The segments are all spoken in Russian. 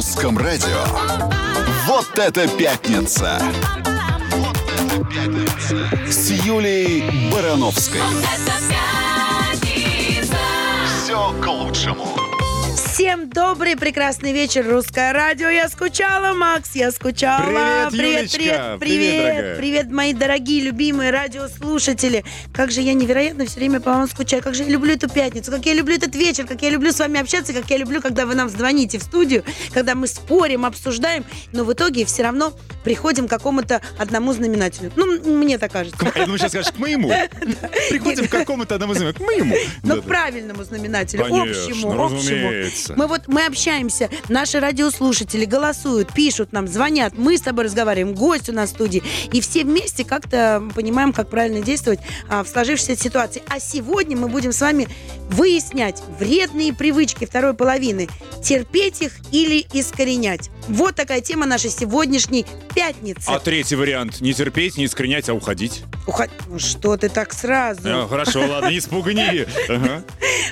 русском радио. Вот это пятница! С Юлей Барановской. Все к лучшему. Всем добрый, прекрасный вечер, русское радио. Я скучала, Макс, я скучала. Привет, Юлечка. привет, Привет, привет, дорогая. привет, мои дорогие, любимые радиослушатели. Как же я невероятно все время по вам скучаю. Как же я люблю эту пятницу, как я люблю этот вечер, как я люблю с вами общаться, как я люблю, когда вы нам звоните в студию, когда мы спорим, обсуждаем, но в итоге все равно приходим к какому-то одному знаменателю. Ну, мне так кажется. Я думаю, сейчас скажешь к моему. Приходим к какому-то одному из к моему. Но Да-да. к правильному знаменателю, общему, общему. Мы вот мы общаемся, наши радиослушатели голосуют, пишут нам, звонят, мы с тобой разговариваем, гость у нас в студии, и все вместе как-то понимаем, как правильно действовать а, в сложившейся ситуации. А сегодня мы будем с вами выяснять вредные привычки второй половины, терпеть их или искоренять. Вот такая тема нашей сегодняшней пятницы. А третий вариант. Не терпеть, не искоренять, а уходить. Уход- Ну Что ты так сразу? А, Хорошо, ладно, не спугни. Ага.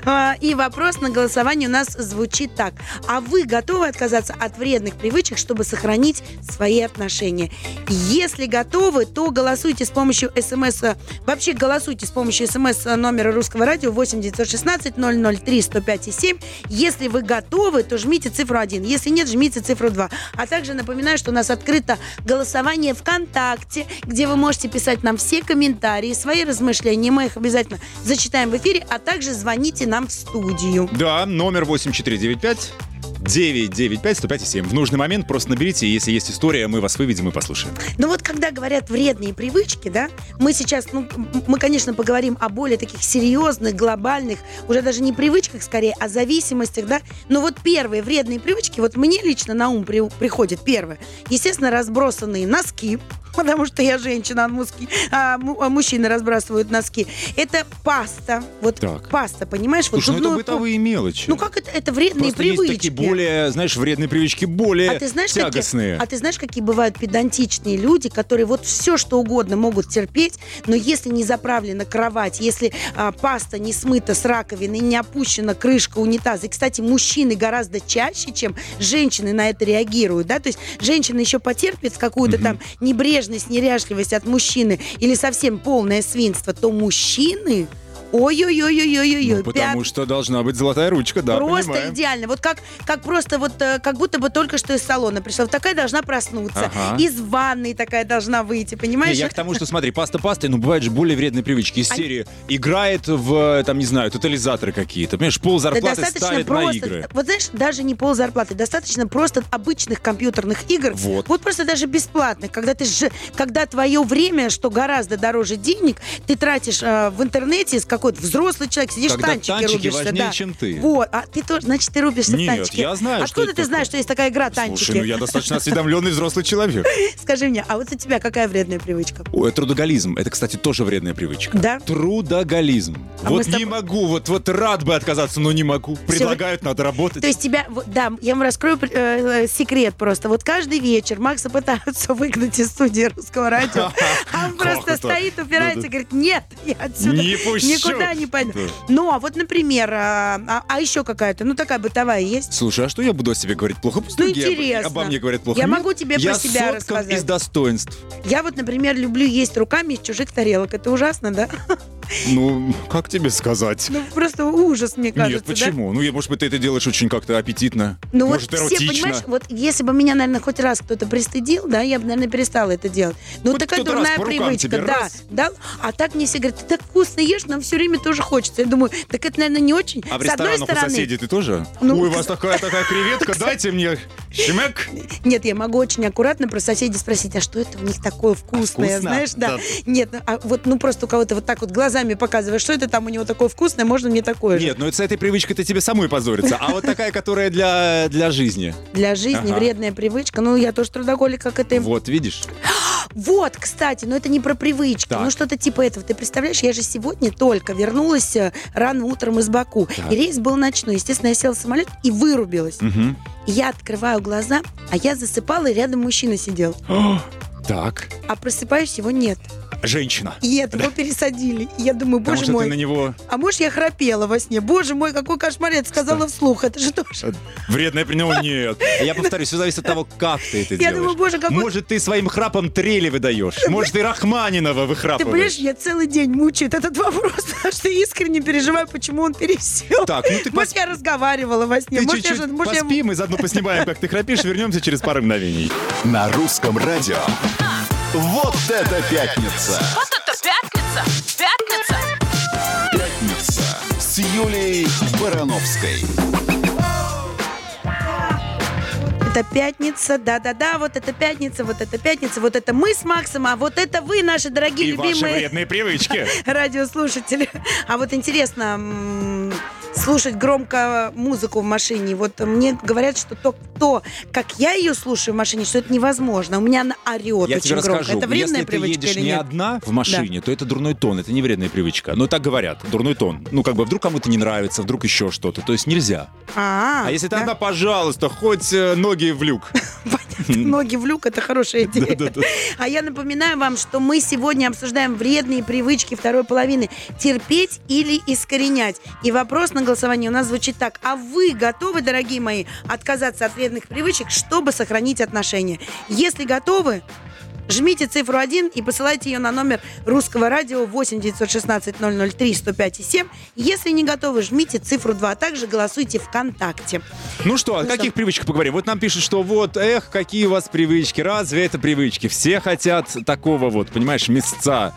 А, И вопрос на голосование у нас звучит так. А вы готовы отказаться от вредных привычек, чтобы сохранить свои отношения? Если готовы, то голосуйте с помощью смс. Вообще голосуйте с помощью смс номера русского радио 8 916 003 105 и 7. Если вы готовы, то жмите цифру 1. Если нет, жмите цифру 2. А также напоминаю, что у нас открыто голосование ВКонтакте, где вы можете писать нам все комментарии, свои размышления. Мы их обязательно зачитаем в эфире, а также звоните нам в студию. Да, номер 8495 995 105 7. В нужный момент просто наберите, и если есть история, мы вас выведем и послушаем. Но вот когда говорят вредные привычки, да, мы сейчас, ну, мы, конечно, поговорим о более таких серьезных, глобальных, уже даже не привычках скорее, а зависимостях, да. Но вот первые вредные привычки, вот мне лично на ум при- приходит первое. Естественно, разбросанные носки, потому что я женщина, а, муски- а а мужчины разбрасывают носки. Это паста, вот Так. паста, понимаешь? Вот Слушай, ну это бытовые мелочи. Ну как это? Это вредные Просто есть привычки. такие более, знаешь, вредные привычки, более А ты знаешь, тягостные. Какие, а ты знаешь, какие бывают педантичные люди, которые вот все, что угодно могут терпеть, но если не заправлена кровать, если а, паста не смыта с раковины, не опущена крышка унитаза, и, кстати, мужчины гораздо чаще, чем женщины на это реагируют, да, то есть женщина еще потерпит какую-то там небрежность, неряшливость от мужчины или совсем полное свинство, то мужчины... Ой-ой-ой-ой-ой-ой. Ну, потому что должна быть золотая ручка, да, Просто понимаем. идеально. Вот как, как просто вот, э, как будто бы только что из салона пришла. Вот такая должна проснуться. Ага. Из ванной такая должна выйти, Не, понимаешь? я к тому, что смотри, паста пастой, но бывают же более вредные привычки. Из Они- серии играет в, там, не знаю, тотализаторы какие-то. Понимаешь, пол Да зарплаты достаточно ставит на просто, игры. вот знаешь, даже не пол зарплаты, достаточно просто обычных компьютерных игр. Вот. просто даже бесплатных, когда ты же, когда твое время, что гораздо дороже денег, ты тратишь э, в интернете с какой-то взрослый человек, сидишь Когда танчики, танчики рубишься, важнее, да. чем ты. Вот, а ты тоже, значит, ты рубишься в Нет, танчики. я знаю, что Откуда это ты знаешь, такое. что есть такая игра танчики? Слушай, ну я достаточно осведомленный взрослый человек. Скажи мне, а вот у тебя какая вредная привычка? Ой, трудоголизм. Это, кстати, тоже вредная привычка. Да? Трудоголизм. А мы вот с не тобой- могу, вот, вот рад бы отказаться, но не могу. Предлагают, надо работать. То есть тебя, вот, да, я вам раскрою э, э, секрет просто. Вот каждый вечер Макса пытаются выгнать из студии русского радио, а он Как просто это? стоит, упирается Да-да. и говорит, нет, я отсюда Не пущу. Никуда не пойду. Ну, а вот, например, а, а- а еще какая-то, ну, такая бытовая есть? Слушай, а что я буду о себе говорить плохо? Пусть Ну, интересно. обо мне говорят плохо. Я Нет, могу тебе я про себя рассказать. из достоинств. Я вот, например, люблю есть руками из чужих тарелок. Это ужасно, да? Ну, как тебе сказать? Ну, просто ужас, мне кажется. Нет, да? почему? Ну, я, может быть, ты это делаешь очень как-то аппетитно. Ну может, вот все, эротично. понимаешь, вот если бы меня, наверное, хоть раз кто-то пристыдил, да, я бы, наверное, перестала это делать. Ну, Хоть такая дурная привычка, тебе, да, раз. да. А так мне все говорят, ты так вкусно ешь, нам все время тоже хочется. Я думаю, так это, наверное, не очень. А в ресторанах у стороны, соседей ты тоже? Ну, Ой, у вас такая такая креветка, дайте мне щемек. нет, я могу очень аккуратно про соседей спросить, а что это у них такое вкусное, вкусно? знаешь, да. Да. Нет, ну, а вот, ну, просто у кого-то вот так вот глазами показываешь, что это там у него такое вкусное, можно мне такое же. Нет, ну с этой привычкой-то тебе самой позориться. А вот такая, которая для, для жизни. Для жизни Ага. вредная привычка. Ну, я тоже трудоголик, как это. Вот, видишь? Вот, кстати, но это не про привычки, Так. ну что-то типа этого. Ты представляешь, я же сегодня только вернулась э, рано утром из Баку. Так. И рейс был ночной. Естественно, я села в самолет и вырубилась. И я открываю глаза, а я засыпала, и рядом мужчина сидел. Так. А просыпаюсь, его нет. Женщина. Нет, его пересадили. И я думаю, Потому боже что мой. ты на него А может, я храпела во сне? Боже мой, какой кошмар, я это сказала вслух. Это же тоже... вредное при него нет. Я повторюсь, все зависит от того, как ты это Я делаешь. думаю, боже, какой- Может, ты своим храпом трели выдаешь. Может, ты Рахманинова Ты понимаешь, выхрапываешь. я целый день мучает этот вопрос, потому что искренне переживаю, почему он пересел. Так, ну ты Может, пос- я разговаривала во сне. Ты Может, я чуть-чуть же- может, я- поспим и заодно поснимаем, как ты храпишь. Вернемся через пару мгновений. На русском радио. Вот это пятница! Вот это пятница! Пятница! Пятница с Юлией Барановской. Это пятница, да-да-да, вот это пятница, вот это пятница, вот это мы с Максом, а вот это вы, наши дорогие И ваши любимые вредные привычки. радиослушатели. А вот интересно, м, слушать громко музыку в машине. Вот мне говорят, что то, то, как я ее слушаю в машине, что это невозможно. У меня она орет Я очень тебе громко. Это вредная если ты привычка едешь или не нет? одна в машине, то это дурной тон, это не вредная привычка. Но так говорят, дурной тон. Ну, как бы вдруг кому-то не нравится, вдруг еще что-то. То есть нельзя. А, А если ты да. одна, пожалуйста, хоть э, ноги в люк. Ноги в люк, это хорошая идея. А я напоминаю вам, что мы сегодня обсуждаем вредные привычки второй половины. Терпеть или искоренять. И вопрос на голосование у нас звучит так. А вы готовы, дорогие мои, отказаться от вредных привычек, чтобы сохранить отношения? Если готовы, Жмите цифру 1 и посылайте ее на номер русского радио 8 916 003 105 7. Если не готовы, жмите цифру 2. А также голосуйте ВКонтакте. Ну что, о Ну каких что? привычках поговорим? Вот нам пишут, что вот, эх, какие у вас привычки, разве это привычки? Все хотят такого вот, понимаешь, места.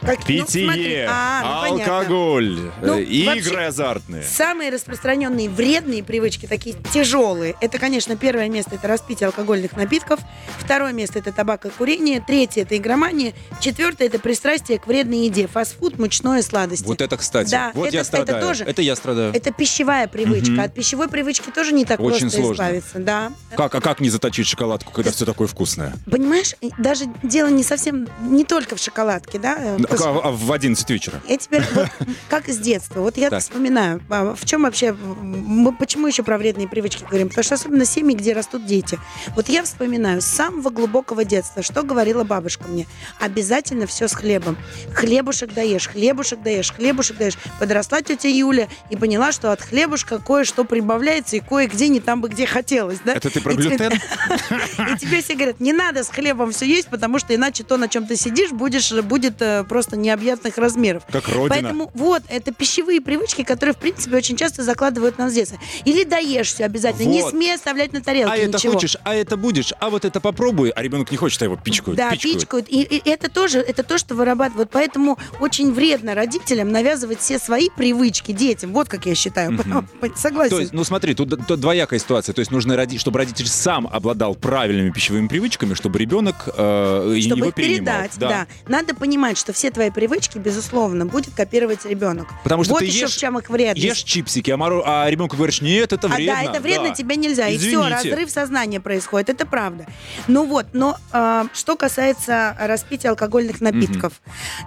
Как- ну, Питье, смотри. А, ну, алкоголь, Ну, э, игры вообще, азартные. Самые распространенные вредные привычки, такие тяжелые, это, конечно, первое место это распитие алкогольных напитков, второе место это табак и курение, третье это игромания, четвертое это пристрастие к вредной еде, фастфуд, мучное, сладости. Вот это, кстати, Да, вот это- я это страдаю. тоже. Это я страдаю. Это пищевая привычка. Мгм. От пищевой привычки тоже не так Очень просто сложно. избавиться, да. Как, а как не заточить шоколадку, когда все такое вкусное? Понимаешь, даже дело не совсем, не только в шоколадке, да. Э, А, а в 11 вечера? Я теперь вот как с детства. Вот я Так. вспоминаю, а, в чем вообще, мы почему еще про вредные привычки говорим? Потому что особенно семьи, где растут дети. Вот я вспоминаю с самого глубокого детства, что говорила бабушка мне. Обязательно все с хлебом. Хлебушек даешь, хлебушек даешь, хлебушек даешь. Подросла тетя Юля и поняла, что от хлебушка кое-что прибавляется и кое-где не там бы, где хотелось. Да? Это ты про И глютен? И тебе все говорят, не надо с хлебом все есть, потому что иначе то, на чем ты сидишь, будешь, будет э, просто необъятных размеров. Как родина. Поэтому вот, это пищевые привычки, которые, в принципе, очень часто закладывают нас детство. Или даешь все обязательно, не Вот. смей оставлять на тарелке А это ничего. хочешь, а это будешь, а вот это попробуй, а ребенок не хочет, а его пичкают. Да, пичкают. пичкают. И, и это тоже, это то, что вырабатывают. Поэтому очень вредно родителям навязывать все свои привычки детям. Вот как я считаю. Согласен. То есть, ну смотри, тут, тут двоякая ситуация. То есть нужно, роди- чтобы родитель сам обладал правильными пищевыми привычками, чтобы ребенок э, чтобы его их перенимал. передать, да. Надо понимать, что все твои привычки, безусловно, будет копировать ребенок. Потому что вот ты еще ешь- в чем их вредность. Ешь чипсики, а, моро- а ребенку говоришь, нет, это А, вредно. да, это вредно, Да. тебе нельзя. И все, Извините. разрыв сознания происходит. Это правда. Ну вот, но а, что касается распития алкогольных напитков.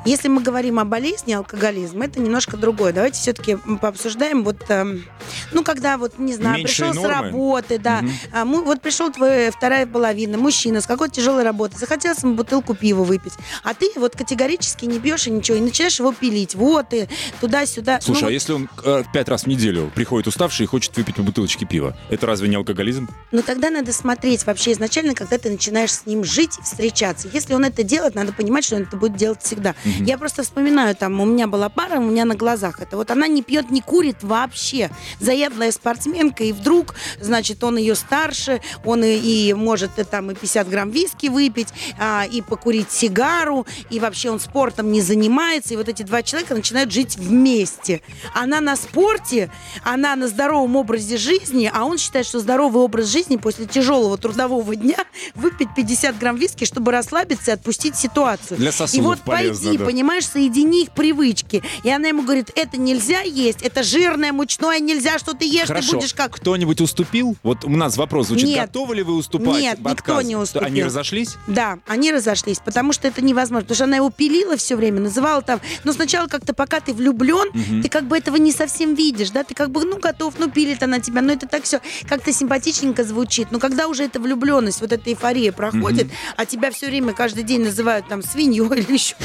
Если мы говорим о болезни алкоголизм, это немножко другое. Давайте все-таки пообсуждаем. Вот, эм, ну, когда вот, не знаю, Меньшие пришел с нормы. работы, да. Мгм. А, мы- вот пришел твоя вторая половина, мужчина с какой-то тяжелой работы, захотелось ему бутылку пива выпить. А ты вот категорически не бьешь и ничего, и начинаешь его пилить. Вот и туда-сюда. Ну, Слушай, а вот если он э, пять раз в неделю приходит уставший и хочет выпить по бутылочке пива, это разве не алкоголизм? Но тогда надо смотреть вообще изначально, когда ты начинаешь с ним жить встречаться. Если он это делает, надо понимать, что он это будет делать всегда. Я просто вспоминаю, там, у меня была пара, у меня на глазах это. Вот она не пьет, не курит вообще. Заядлая спортсменка, и вдруг, значит, он ее старше, он и, и может и, там и 50 грамм виски выпить, а, и покурить сигару, и вообще он спортом не занимается. И вот эти два человека начинают жить вместе. Она на спорте, она на здоровом образе жизни, а он считает, что здоровый образ жизни после тяжелого трудового дня выпить 50 грамм виски, чтобы расслабиться и отпустить ситуацию. Для и сосудов вот полезно, пойди, да. понимаешь, соедини их привычки. И она ему говорит, это нельзя есть, это жирное, мучное, нельзя, что ты ешь, ты Хорошо. будешь как... Кто-нибудь уступил? Вот у нас вопрос звучит. Нет. Готовы ли вы уступать? Нет, никто не уступил. Они разошлись? Да, они разошлись, потому что это невозможно. Потому что она его пилила все все время, называла там, но сначала как-то пока ты влюблен, ты как бы этого не совсем видишь, да, ты как бы, ну, готов, ну, пилит она тебя, ну, это так все как-то симпатичненько звучит, но когда уже эта влюбленность, вот эта эйфория проходит, а тебя все время каждый день называют там свиньей или еще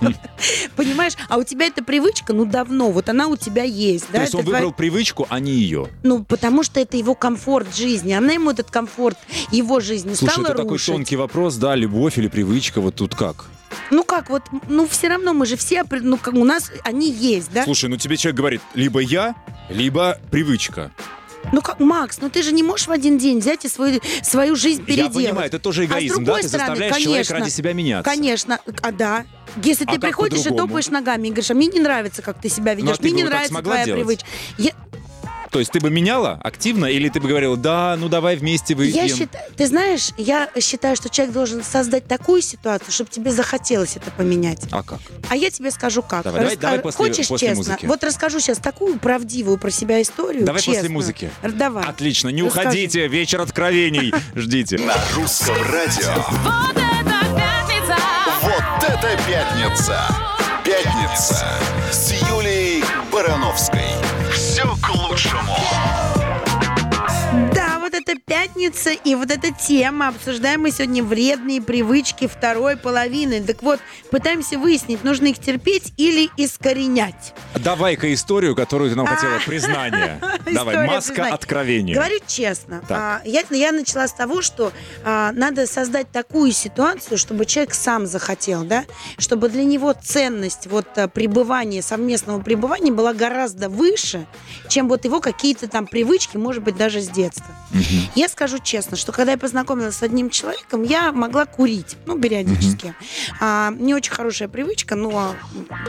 Понимаешь? А у тебя эта привычка, ну, давно, вот она у тебя есть, да? То есть он выбрал привычку, а не ее. Ну, потому что это его комфорт жизни. Она ему этот комфорт его жизни Слушай, стала это такой тонкий вопрос, да, любовь или привычка, вот тут как? Ну как, вот, ну все равно мы же все, ну как у нас они есть, да? Слушай, ну тебе человек говорит, либо я, либо привычка. Ну как, Макс, ну ты же не можешь в один день взять и свою, свою жизнь Я переделать. понимаю, это тоже А с эгоизм, да? другой Ты стороны, заставляешь человека конечно, ради себя меняться. Конечно, а да. Если А ты приходишь и топаешь ногами и говоришь, а мне не нравится, как ты себя ведешь, Ну, а мне не нравится твоя делать? привычка. Я, То есть ты бы меняла активно, или ты бы говорила, да, ну давай вместе выпьем? я считаю, ты знаешь, я считаю, что человек должен создать такую ситуацию, чтобы тебе захотелось это поменять. А как? А я тебе скажу как. Давай, давай, Раска- давай после- Хочешь после честно? музыки. Вот расскажу сейчас такую правдивую про себя историю. Давай после честную. музыки. Давай. Отлично, не Расскажи. уходите, вечер откровений, ждите. На русском радио. Вот это пятница! Вот это пятница! Пятница с Юлией Барановской. Пятница и вот эта тема. Обсуждаем мы сегодня вредные привычки второй половины. Так вот, пытаемся выяснить, нужно их терпеть или искоренять. Давай-ка историю, которую ты нам хотела, признание. Давай, маска откровения. Говорю честно, а, я, начала с того, что а, надо создать такую ситуацию, чтобы человек сам захотел, да, чтобы для него ценность вот а, пребывания, совместного пребывания была гораздо выше, чем вот его какие-то там привычки, может быть, даже с детства. Я скажу честно, что когда я познакомилась с одним человеком, я могла курить, ну, периодически. А, не очень хорошая привычка, но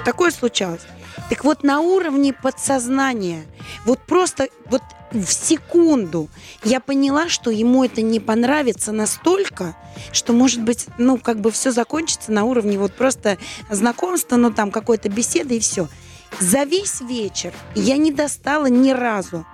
такое случалось. Так вот, на уровне подсознания, вот просто вот в секунду я поняла, что ему это не понравится настолько, что, может быть, ну, как бы все закончится на уровне вот просто знакомства, ну, там, какой-то беседы и все. За весь вечер я не достала ни разу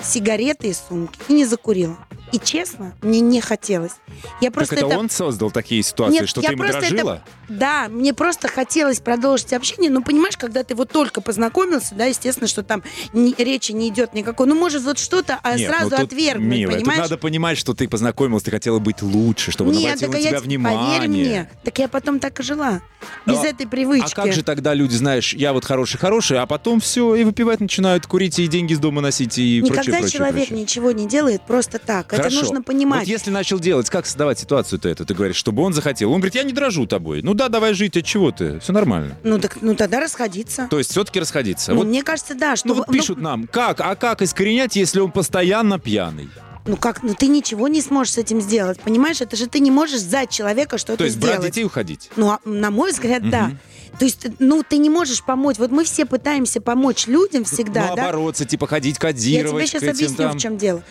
сигареты из сумки и не закурила. И честно, мне не хотелось. Я Так просто это это он создал такие ситуации, Нет, что ты ему просто это- дрожила? Да, мне просто хотелось продолжить общение. Ну, понимаешь, когда ты вот только познакомился, да, естественно, что там ни- речи не идет никакой. Ну, может, вот что-то, а Нет, сразу ну тут, отвергнуть, милая, тут понимаешь? надо понимать, что ты познакомилась, ты хотела быть лучше, чтобы Нет, обратил так на а я тебя те- внимание. Поверь мне, так я потом так и жила. Без А- этой привычки. А как же тогда люди, знаешь, я вот хороший-хороший, а потом все, и выпивать начинают, курить, и деньги из дома носить, и Никогда прочее, прочее, человек прочее. ничего не делает просто так. Хорошо. Это нужно понимать. Вот если начал делать, как создавать ситуацию-то эту? Ты говоришь, чтобы он захотел. Он говорит, я не дрожу тобой. Ну да, давай жить, от чего ты? Все нормально. Ну, так, ну тогда расходиться. То есть все-таки расходиться. Ну, вот, мне кажется, да, что... ну вот ну, пишут нам, как, а как искоренять, если он постоянно пьяный? Ну как, ну ты ничего не сможешь с этим сделать, понимаешь? Это же ты не можешь за человека То что-то есть брать сделать. детей и уходить. Ну, а, на мой взгляд, да. То есть, ну, ты не можешь помочь. Вот мы все пытаемся помочь людям всегда, ну, да? бороться, типа ходить Я кодировать. тебе сейчас объясню, там. в чем дело.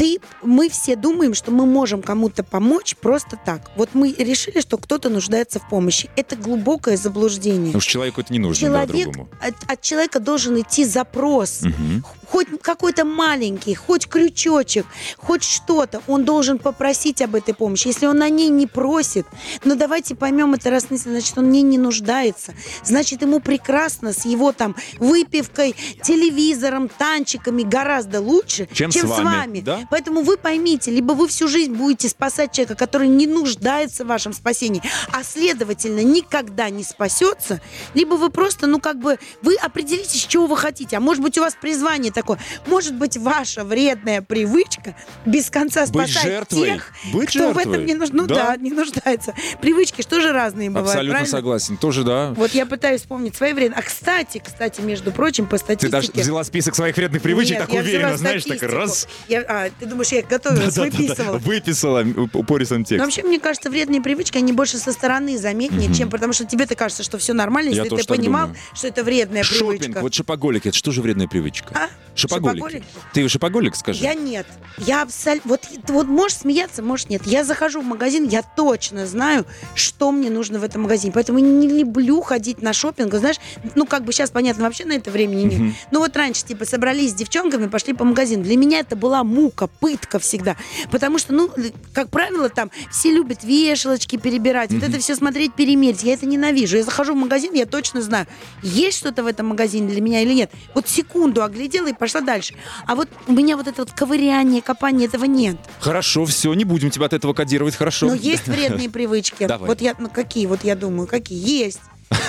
Ты, мы все думаем, что мы можем кому-то помочь просто так. Вот мы решили, что кто-то нуждается в помощи. Это глубокое заблуждение. Потому что человеку это не нужно, да, Человек, другому. от, от человека должен идти запрос. Мгм. Хоть какой-то маленький, хоть крючочек, хоть что-то. Он должен попросить об этой помощи. Если он о ней не просит, ну давайте поймем это раз, значит, он ней не нуждается. Значит, ему прекрасно с его там выпивкой, телевизором, танчиками гораздо лучше, Чем с чем, вами, да? Поэтому вы поймите, либо вы всю жизнь будете спасать человека, который не нуждается в вашем спасении, а следовательно никогда не спасется, либо вы просто, ну как бы, вы определитесь, чего вы хотите. А может быть у вас призвание такое, может быть ваша вредная привычка без конца Быть спасать жертвой. тех, Быть кто в жертвой. этом не нужно. Ну Да. да, не нуждается. Привычки что же разные бывают, Абсолютно правильно? согласен. Тоже, да. Вот я пытаюсь вспомнить свои вредные. А кстати, кстати, между прочим, по Ты статистике... даже взяла список своих вредных привычек, Нет, так я взяла уверенно, знаешь, так статистику. раз. Я- а, ты думаешь, я их готовилась, выписывала? Выписала упористым Но текстом. вообще, мне кажется, вредные привычки, они больше со стороны заметнее, чем потому что тебе-то кажется, что все нормально, Я если тоже ты понимал, думаю. что это вредная Шопинг, привычка. вот шопоголик, это что же вредная привычка? А? Шопоголики. Ты шопоголик, скажи? Я нет. Я абсолютно... Вот, вот можешь смеяться, можешь нет. Я захожу в магазин, я точно знаю, что мне нужно в этом магазине. Поэтому не люблю ходить на шопинг. Знаешь, ну, как бы сейчас, понятно, вообще на это времени нет. Мгм. Ну, вот раньше, типа, собрались с девчонками, пошли по магазину. Для меня это была мука, пытка всегда. Потому что, ну, как правило, там все любят вешалочки перебирать, вот это все смотреть, перемерить. Я это ненавижу. Я захожу в магазин, я точно знаю, есть что-то в этом магазине для меня или нет. Вот секунду оглядела и пошла дальше. А вот у меня вот это вот ковыряние, копание, этого нет. Хорошо, все, не будем тебя от этого кодировать, хорошо. Но есть вредные привычки. Вот я, ну какие, вот я думаю, какие? Есть.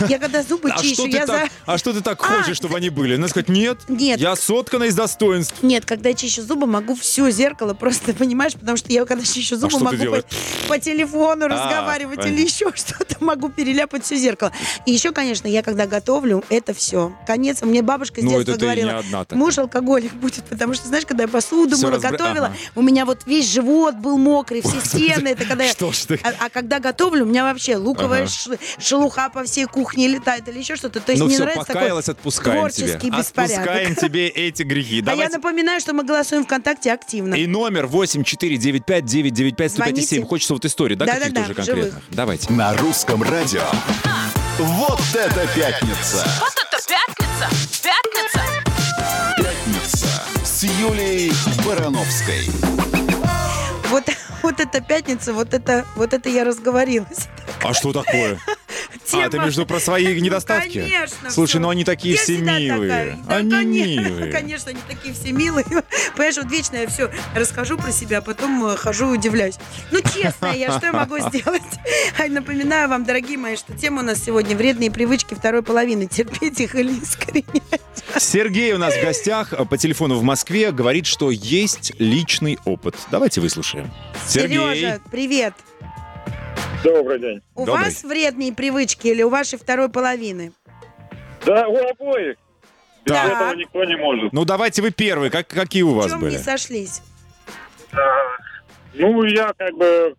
Я когда зубы А чищу, я за... так, а что ты так А, хочешь, чтобы они были? Надо сказать, нет, Нет. я соткана из достоинств. Нет, когда я чищу зубы, могу все зеркало просто, понимаешь, потому что я когда чищу зубы, А что ты могу по, по телефону А, разговаривать понятно. или еще что-то, могу переляпать все зеркало. И еще, конечно, я когда готовлю, это все. Конец. Мне бабушка с Ну, детства говорила, муж алкоголик будет, потому что, знаешь, когда я посуду Всё мыла, разбра- готовила, Ага. у меня вот весь живот был мокрый, все стены, это когда я... Что ж ты? А, а когда готовлю, у меня вообще луковая шелуха по всей кухне летает или еще что-то. То есть Ну мне все, нравится такой покаялась, отпускаем тебе. творческий беспорядок. Отпускаем тебе эти грехи. А я напоминаю, что мы голосуем ВКонтакте активно. И номер 8495-995-1057. Звоните. Хочется вот истории, да, Да-да-да, каких-то уже конкретных? живых. Давайте. На русском радио. Вот это пятница! Вот это пятница! Пятница! Пятница с Юлией Барановской. Вот, вот эта пятница, вот это, вот это я разговорилась. А что такое? А, ты Тема- между про свои Ну, недостатки? конечно. Слушай, всё. ну они такие Я все милые. Да, Они конечно, милые. Конечно, они такие все милые. Понимаешь, вот вечно я все расскажу про себя, а потом э, хожу и удивляюсь. Ну, честно я, что я могу сделать? Напоминаю вам, дорогие мои, что тема у нас сегодня «Вредные привычки второй половины». Терпеть их или искоренять. Сергей у нас в гостях э, по телефону в Москве говорит, что есть личный опыт. Давайте выслушаем. Сергей. Сережа, привет. Добрый день. У Добрый. вас вредные привычки или у вашей второй половины? Да, у обоих. Без Так. этого никто не может. Ну давайте вы первые. Как, какие у В вас чем были? не сошлись? А, Ну, я как бы,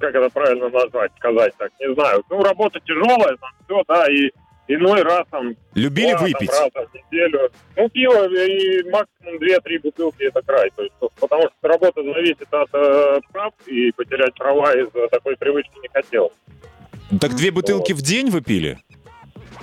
как это правильно назвать, сказать так, не знаю. Ну, работа тяжелая, там все, да, и иной раз там... Любили два, там, выпить? раза в неделю. Ну, пиво и максимум 2-3 бутылки это край. То есть, потому что работа зависит от э, прав, и потерять права из-за такой привычки не хотел. Так две бутылки в день вы пили?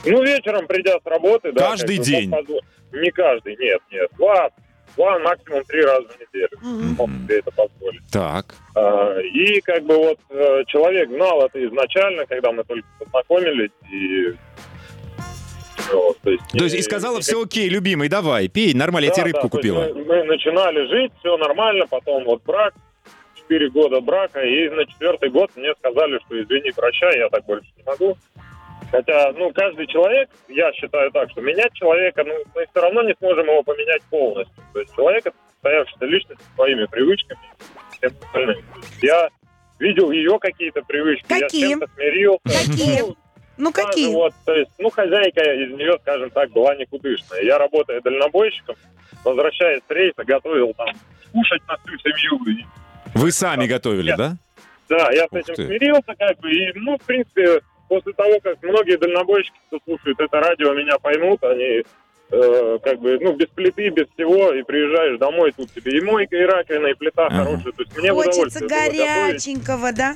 Ну, вечером, придя с работы, да. Каждый как день? позволить. Не каждый, нет, нет. Два, два максимум три раза в неделю. Мгм. Мог себе это позволить. Так. А, И как бы вот э, человек знал это изначально, когда мы только познакомились, и... вот, то есть, То есть и сказала, все окей, любимый, давай, пей, нормально, я тебе рыбку есть купила. Мы, мы начинали жить, все нормально, потом вот брак, 4 года брака, и на четвертый год мне сказали, что извини, прощай, я так больше не могу. Хотя, ну, каждый человек, я считаю так, что менять человека, ну, мы все равно не сможем его поменять полностью. То есть человек это состоявшаяся личность со своими привычками всем остальным. Я видел ее какие-то привычки, я Какие? с чем-то смирился. Какие? Ну, Ну, даже какие? Вот, то есть, ну, хозяйка из нее, скажем так, была никудышная. Я, работая дальнобойщиком, возвращаясь с рейса, готовил там кушать на всю семью. Вы сами готовили, Нет. да? да, я с Ух этим ты. смирился, как бы, и, ну, в принципе, после того, как многие дальнобойщики, кто слушает это радио, меня поймут, они э, как бы, ну, без плиты, без всего, и приезжаешь домой, тут тебе и мойка, и раковина, и плита Ага. хорошая. То есть мне Хочется горяченького, да?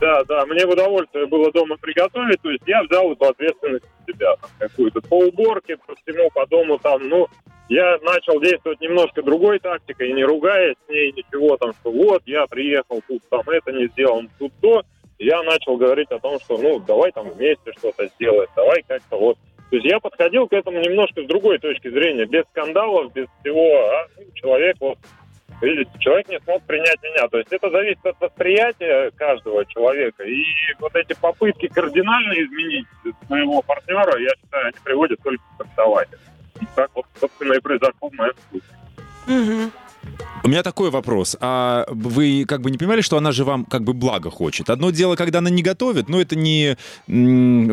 Да, да, мне в удовольствие было дома приготовить, то есть я взял эту ответственность на себя, какую-то по уборке, по всему, по дому там, ну, я начал действовать немножко другой тактикой, не ругаясь с ней, ничего там, что вот, я приехал, тут там это не сделал, тут то, я начал говорить о том, что, ну, давай там вместе что-то сделаем, давай как-то вот. То есть я подходил к этому немножко с другой точки зрения, без скандалов, без всего, а ну, человек вот Видите, человек не смог принять меня. То есть это зависит от восприятия каждого человека. И вот эти попытки кардинально изменить своего партнера, я считаю, они приводят только к расставанию. Так вот, собственно, и произошло в моем случае. Мгм. У меня такой вопрос. А вы как бы не понимали, что она же вам как бы благо хочет? Одно дело, когда она не готовит, но это не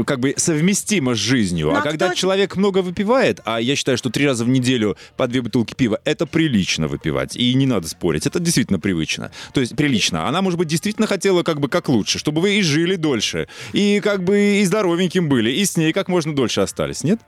как бы совместимо с жизнью. Ну, а а когда кто- человек много выпивает, а я считаю, что три раза в неделю по две бутылки пива, это прилично выпивать. И не надо спорить. Это действительно привычно. То есть прилично. Она, может быть, действительно хотела как бы как лучше, чтобы вы и жили дольше, и как бы и здоровеньким были, и с ней как можно дольше остались, нет?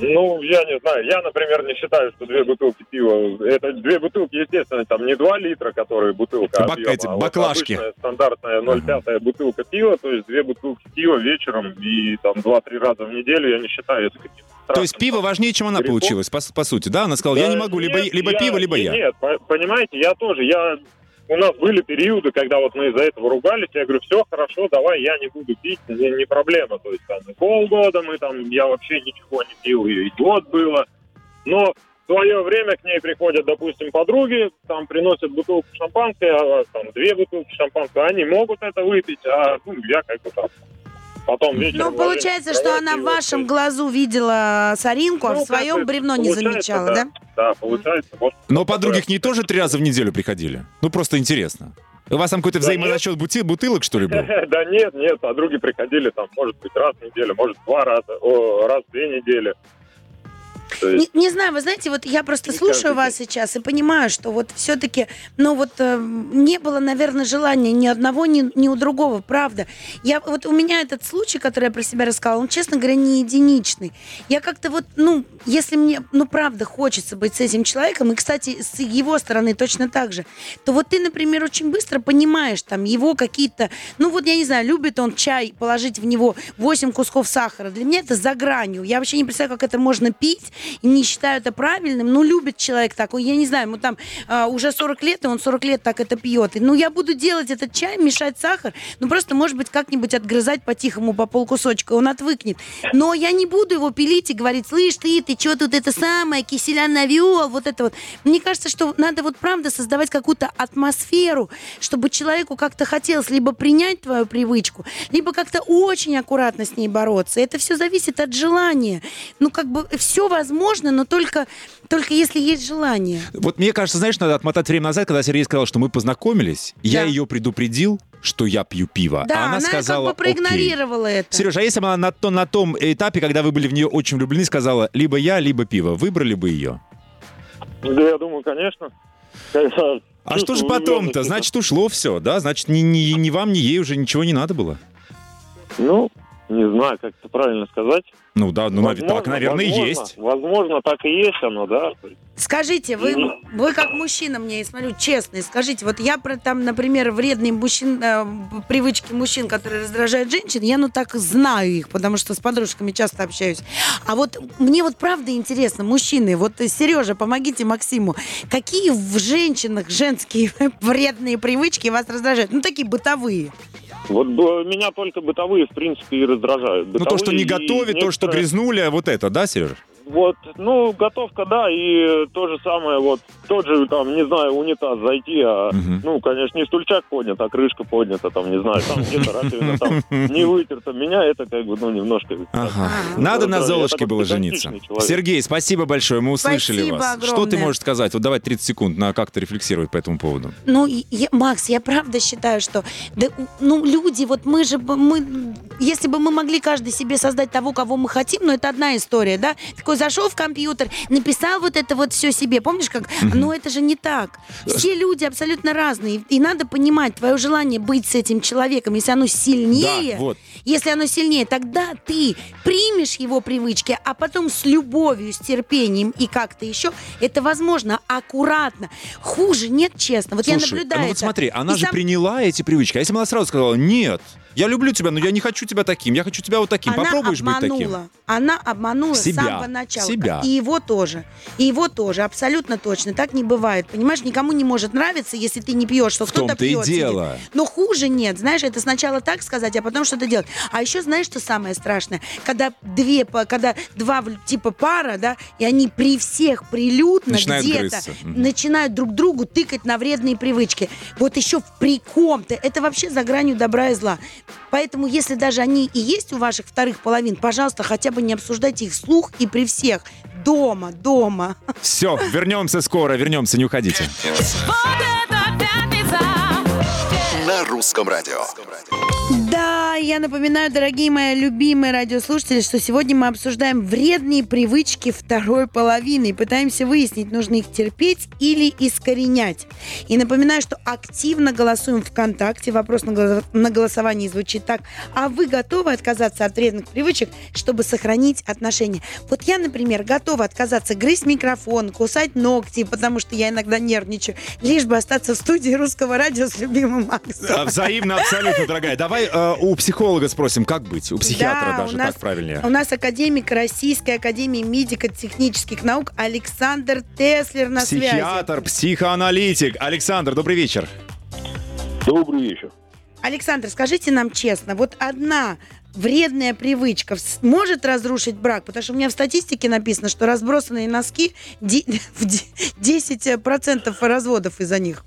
Ну, я не знаю. Я, например, не считаю, что две бутылки пива... Это две бутылки, естественно, там не два литра, которые бутылка Бак- объема, эти а вот баклажки. обычная стандартная 0,5 бутылка пива, то есть две бутылки пива вечером и там два-три раза в неделю, я не считаю это каким-то То есть пиво важнее, чем она получилась, по, по сути, да? Она сказала, я не могу, либо, либо пиво, либо я. Нет, по- понимаете, я тоже, я... У нас были периоды, когда вот мы из-за этого ругались, я говорю, все хорошо, давай, я не буду пить, не, проблема. То есть там и полгода мы там, я вообще ничего не пил, и год было. Но в свое время к ней приходят, допустим, подруги, там приносят бутылку шампанское, а, там две бутылки шампанского, они могут это выпить, а ну, я как бы там потом вечером... Ну, получается, что она в вашем глазу видела соринку, а в Ну, своем бревно не замечала, да? Да, получается. Вот Но подруги к ней тоже три раза в неделю приходили? Ну, просто интересно. У вас там какой-то Да взаимозасчет бути- бутылок, что ли, был? Да нет, нет, подруги приходили там, может быть, раз в неделю, может, два раза, о, раз в две недели. Есть, Не, не знаю, вы знаете, вот я просто Не слушаю вас сейчас и понимаю, что вот все-таки, ну вот э, не было, наверное, желания ни одного, ни, ни у другого, правда. Я вот у меня этот случай, который я про себя рассказала, он, честно говоря, не единичный. Я как-то вот, ну, если мне, ну, правда, хочется быть с этим человеком, и, кстати, с его стороны точно так же, то вот ты, например, очень быстро понимаешь там его какие-то, ну вот я не знаю, любит он чай, положить в него 8 кусков сахара. Для меня это за гранью. Я вообще не представляю, как это можно пить, не считаю это правильным. Ну, любит человек такой, я не знаю, ему там а, уже 40 лет, и он 40 лет так это пьет. И, ну, я буду делать этот чай, мешать сахар, ну, просто, может быть, как-нибудь отгрызать по-тихому по полкусочка, он отвыкнет. Но я не буду его пилить и говорить, слышь, ты, ты что тут это самое, киселя навел, вот это вот. Мне кажется, что надо вот правда создавать какую-то атмосферу, чтобы человеку как-то хотелось либо принять твою привычку, либо как-то очень аккуратно с ней бороться. Это все зависит от желания. Ну, как бы все возможно, но только, только если есть желание. Вот мне кажется, знаешь, надо отмотать время назад, когда Сергей сказал, что мы познакомились, я Да. ее предупредил, что я пью пиво, Да, а она, она, сказала, как бы проигнорировала это. Сережа, а если бы она на, то- на том этапе, когда вы были в нее очень влюблены, сказала, либо я, либо пиво, выбрали бы ее? да, я думаю, конечно. Когда А что же потом-то? Значит, ушло все, да? Значит, ни, ни, ни вам, ни ей уже ничего не надо было? Ну, не знаю, как это правильно сказать. Ну да, ну, Возможно, так, наверное, возможно, есть. Возможно, так и есть оно, да. Скажите, вы, вы как мужчина мне, я смотрю, честный, скажите, вот я про там, например, вредные мужчин, э, привычки мужчин, которые раздражают женщин, я ну так знаю их, потому что с подружками часто общаюсь. А вот мне вот правда интересно, мужчины, вот Сережа, помогите Максиму, какие в женщинах женские вредные привычки вас раздражают? Ну, такие бытовые. Вот меня только бытовые, в принципе, и раздражают. Ну, то, что не Бытовые готовит, то, что грязнули, вот это, да, Сережа? Вот, ну, готовка, да, и то же самое, вот, тот же, там, не знаю, унитаз зайти, а, Мгм. ну, конечно, не стульчак поднят, а крышка поднята, там, не знаю, там где-то раковина, там, не вытерта. Меня это, как бы, ну, немножко... Ага. Надо Да, на Золушке было жениться. человек. Сергей, спасибо большое, мы услышали Спасибо вас. Что ты огромное. можешь сказать? Вот давай 30 секунд на как-то рефлексировать по этому поводу. Ну, я- Макс, я правда считаю, что да, ну, люди, вот мы же, бы- мы, если бы мы могли каждый себе создать того, кого мы хотим, ну, это одна история, да? Такой зашел в компьютер, написал вот это вот все себе, помнишь как? Но это же не так. Все люди абсолютно разные, и надо понимать, твое желание быть с этим человеком, если оно сильнее, Да, вот. если оно сильнее, тогда ты примешь его привычки, а потом с любовью, с терпением и как-то еще, это возможно аккуратно. Хуже нет, честно. Вот я Слушай, наблюдаю. ну вот это. смотри, она И же сам- приняла эти привычки. А если бы она сразу сказала, нет, я люблю тебя, но я не хочу тебя таким, я хочу тебя вот таким. Она Попробуешь быть таким? обманула. Она обманула Себя. с самого начала. Себя. И его тоже. И его тоже. Абсолютно точно. Так не бывает. Понимаешь, никому не может нравиться, если ты не пьешь, что кто-то и пьет. сидит. дело. Но хуже нет. Знаешь, это сначала так сказать, а потом что-то делать. А еще знаешь, что самое страшное? Когда две, когда два типа пара, да, и они при всех прилюдно Начинают где-то начинают друг другу тыкать на вредные привычки. Вот еще в при ком-то. Это вообще за гранью добра и зла. Поэтому, если даже они и есть у ваших вторых половин, пожалуйста, хотя бы не обсуждайте их вслух и при всех. Дома, дома. Все, вернемся скоро, вернемся, не уходите. Вот это пятница! На русском радио. Да, я напоминаю, дорогие мои любимые радиослушатели, что сегодня мы обсуждаем вредные привычки второй половины и пытаемся выяснить, нужно их терпеть или искоренять. И напоминаю, что активно голосуем ВКонтакте. Вопрос на, голо- на голосовании звучит так. А вы готовы отказаться от вредных привычек, чтобы сохранить отношения? Вот я, например, готова отказаться грызть микрофон, кусать ногти, потому что я иногда нервничаю, лишь бы остаться в студии русского радио с любимым Максом. А, Взаимно, абсолютно, дорогая. Давай э, у психолога спросим, как быть? У психиатра Да, даже, у нас- так правильнее. У нас академик Российской Академии медико-технических наук Александр Теслер на Психиатр, психоаналитик. Александр, добрый вечер. Добрый вечер. связи. Александр, скажите нам честно, вот одна вредная привычка может разрушить брак? Потому что у меня в статистике написано, что разбросанные носки де- в де- 10% разводов из-за них.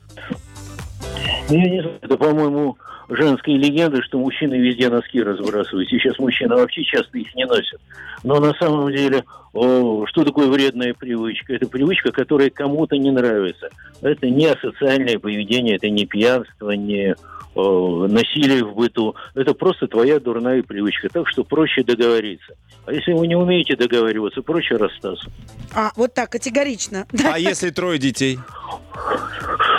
Ну, Я не знаю, это, по-моему, женская легенда, что мужчины везде носки разбрасывают. Сейчас мужчины вообще часто их не носят. Но на самом деле, о, что такое вредная привычка? Это привычка, которая кому-то не нравится. Это не асоциальное поведение, это не пьянство, не о, насилие в быту. Это просто твоя дурная привычка. Так что проще договориться. А если вы не умеете договариваться, проще расстаться. А, вот так, категорично. А если трое детей?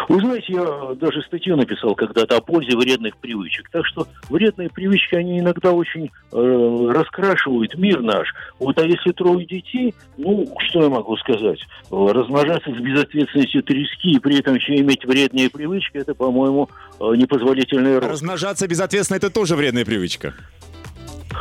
Вы знаете, я даже статью написал когда-то о пользе вредных привычек. Так что вредные привычки, они иногда очень э, раскрашивают мир наш. Вот а если трое детей, ну, что я могу сказать? Размножаться с безответственностью трески и при этом еще иметь вредные привычки, это, по-моему, э, непозволительная роскошь. Размножаться безответственно это тоже вредная привычка.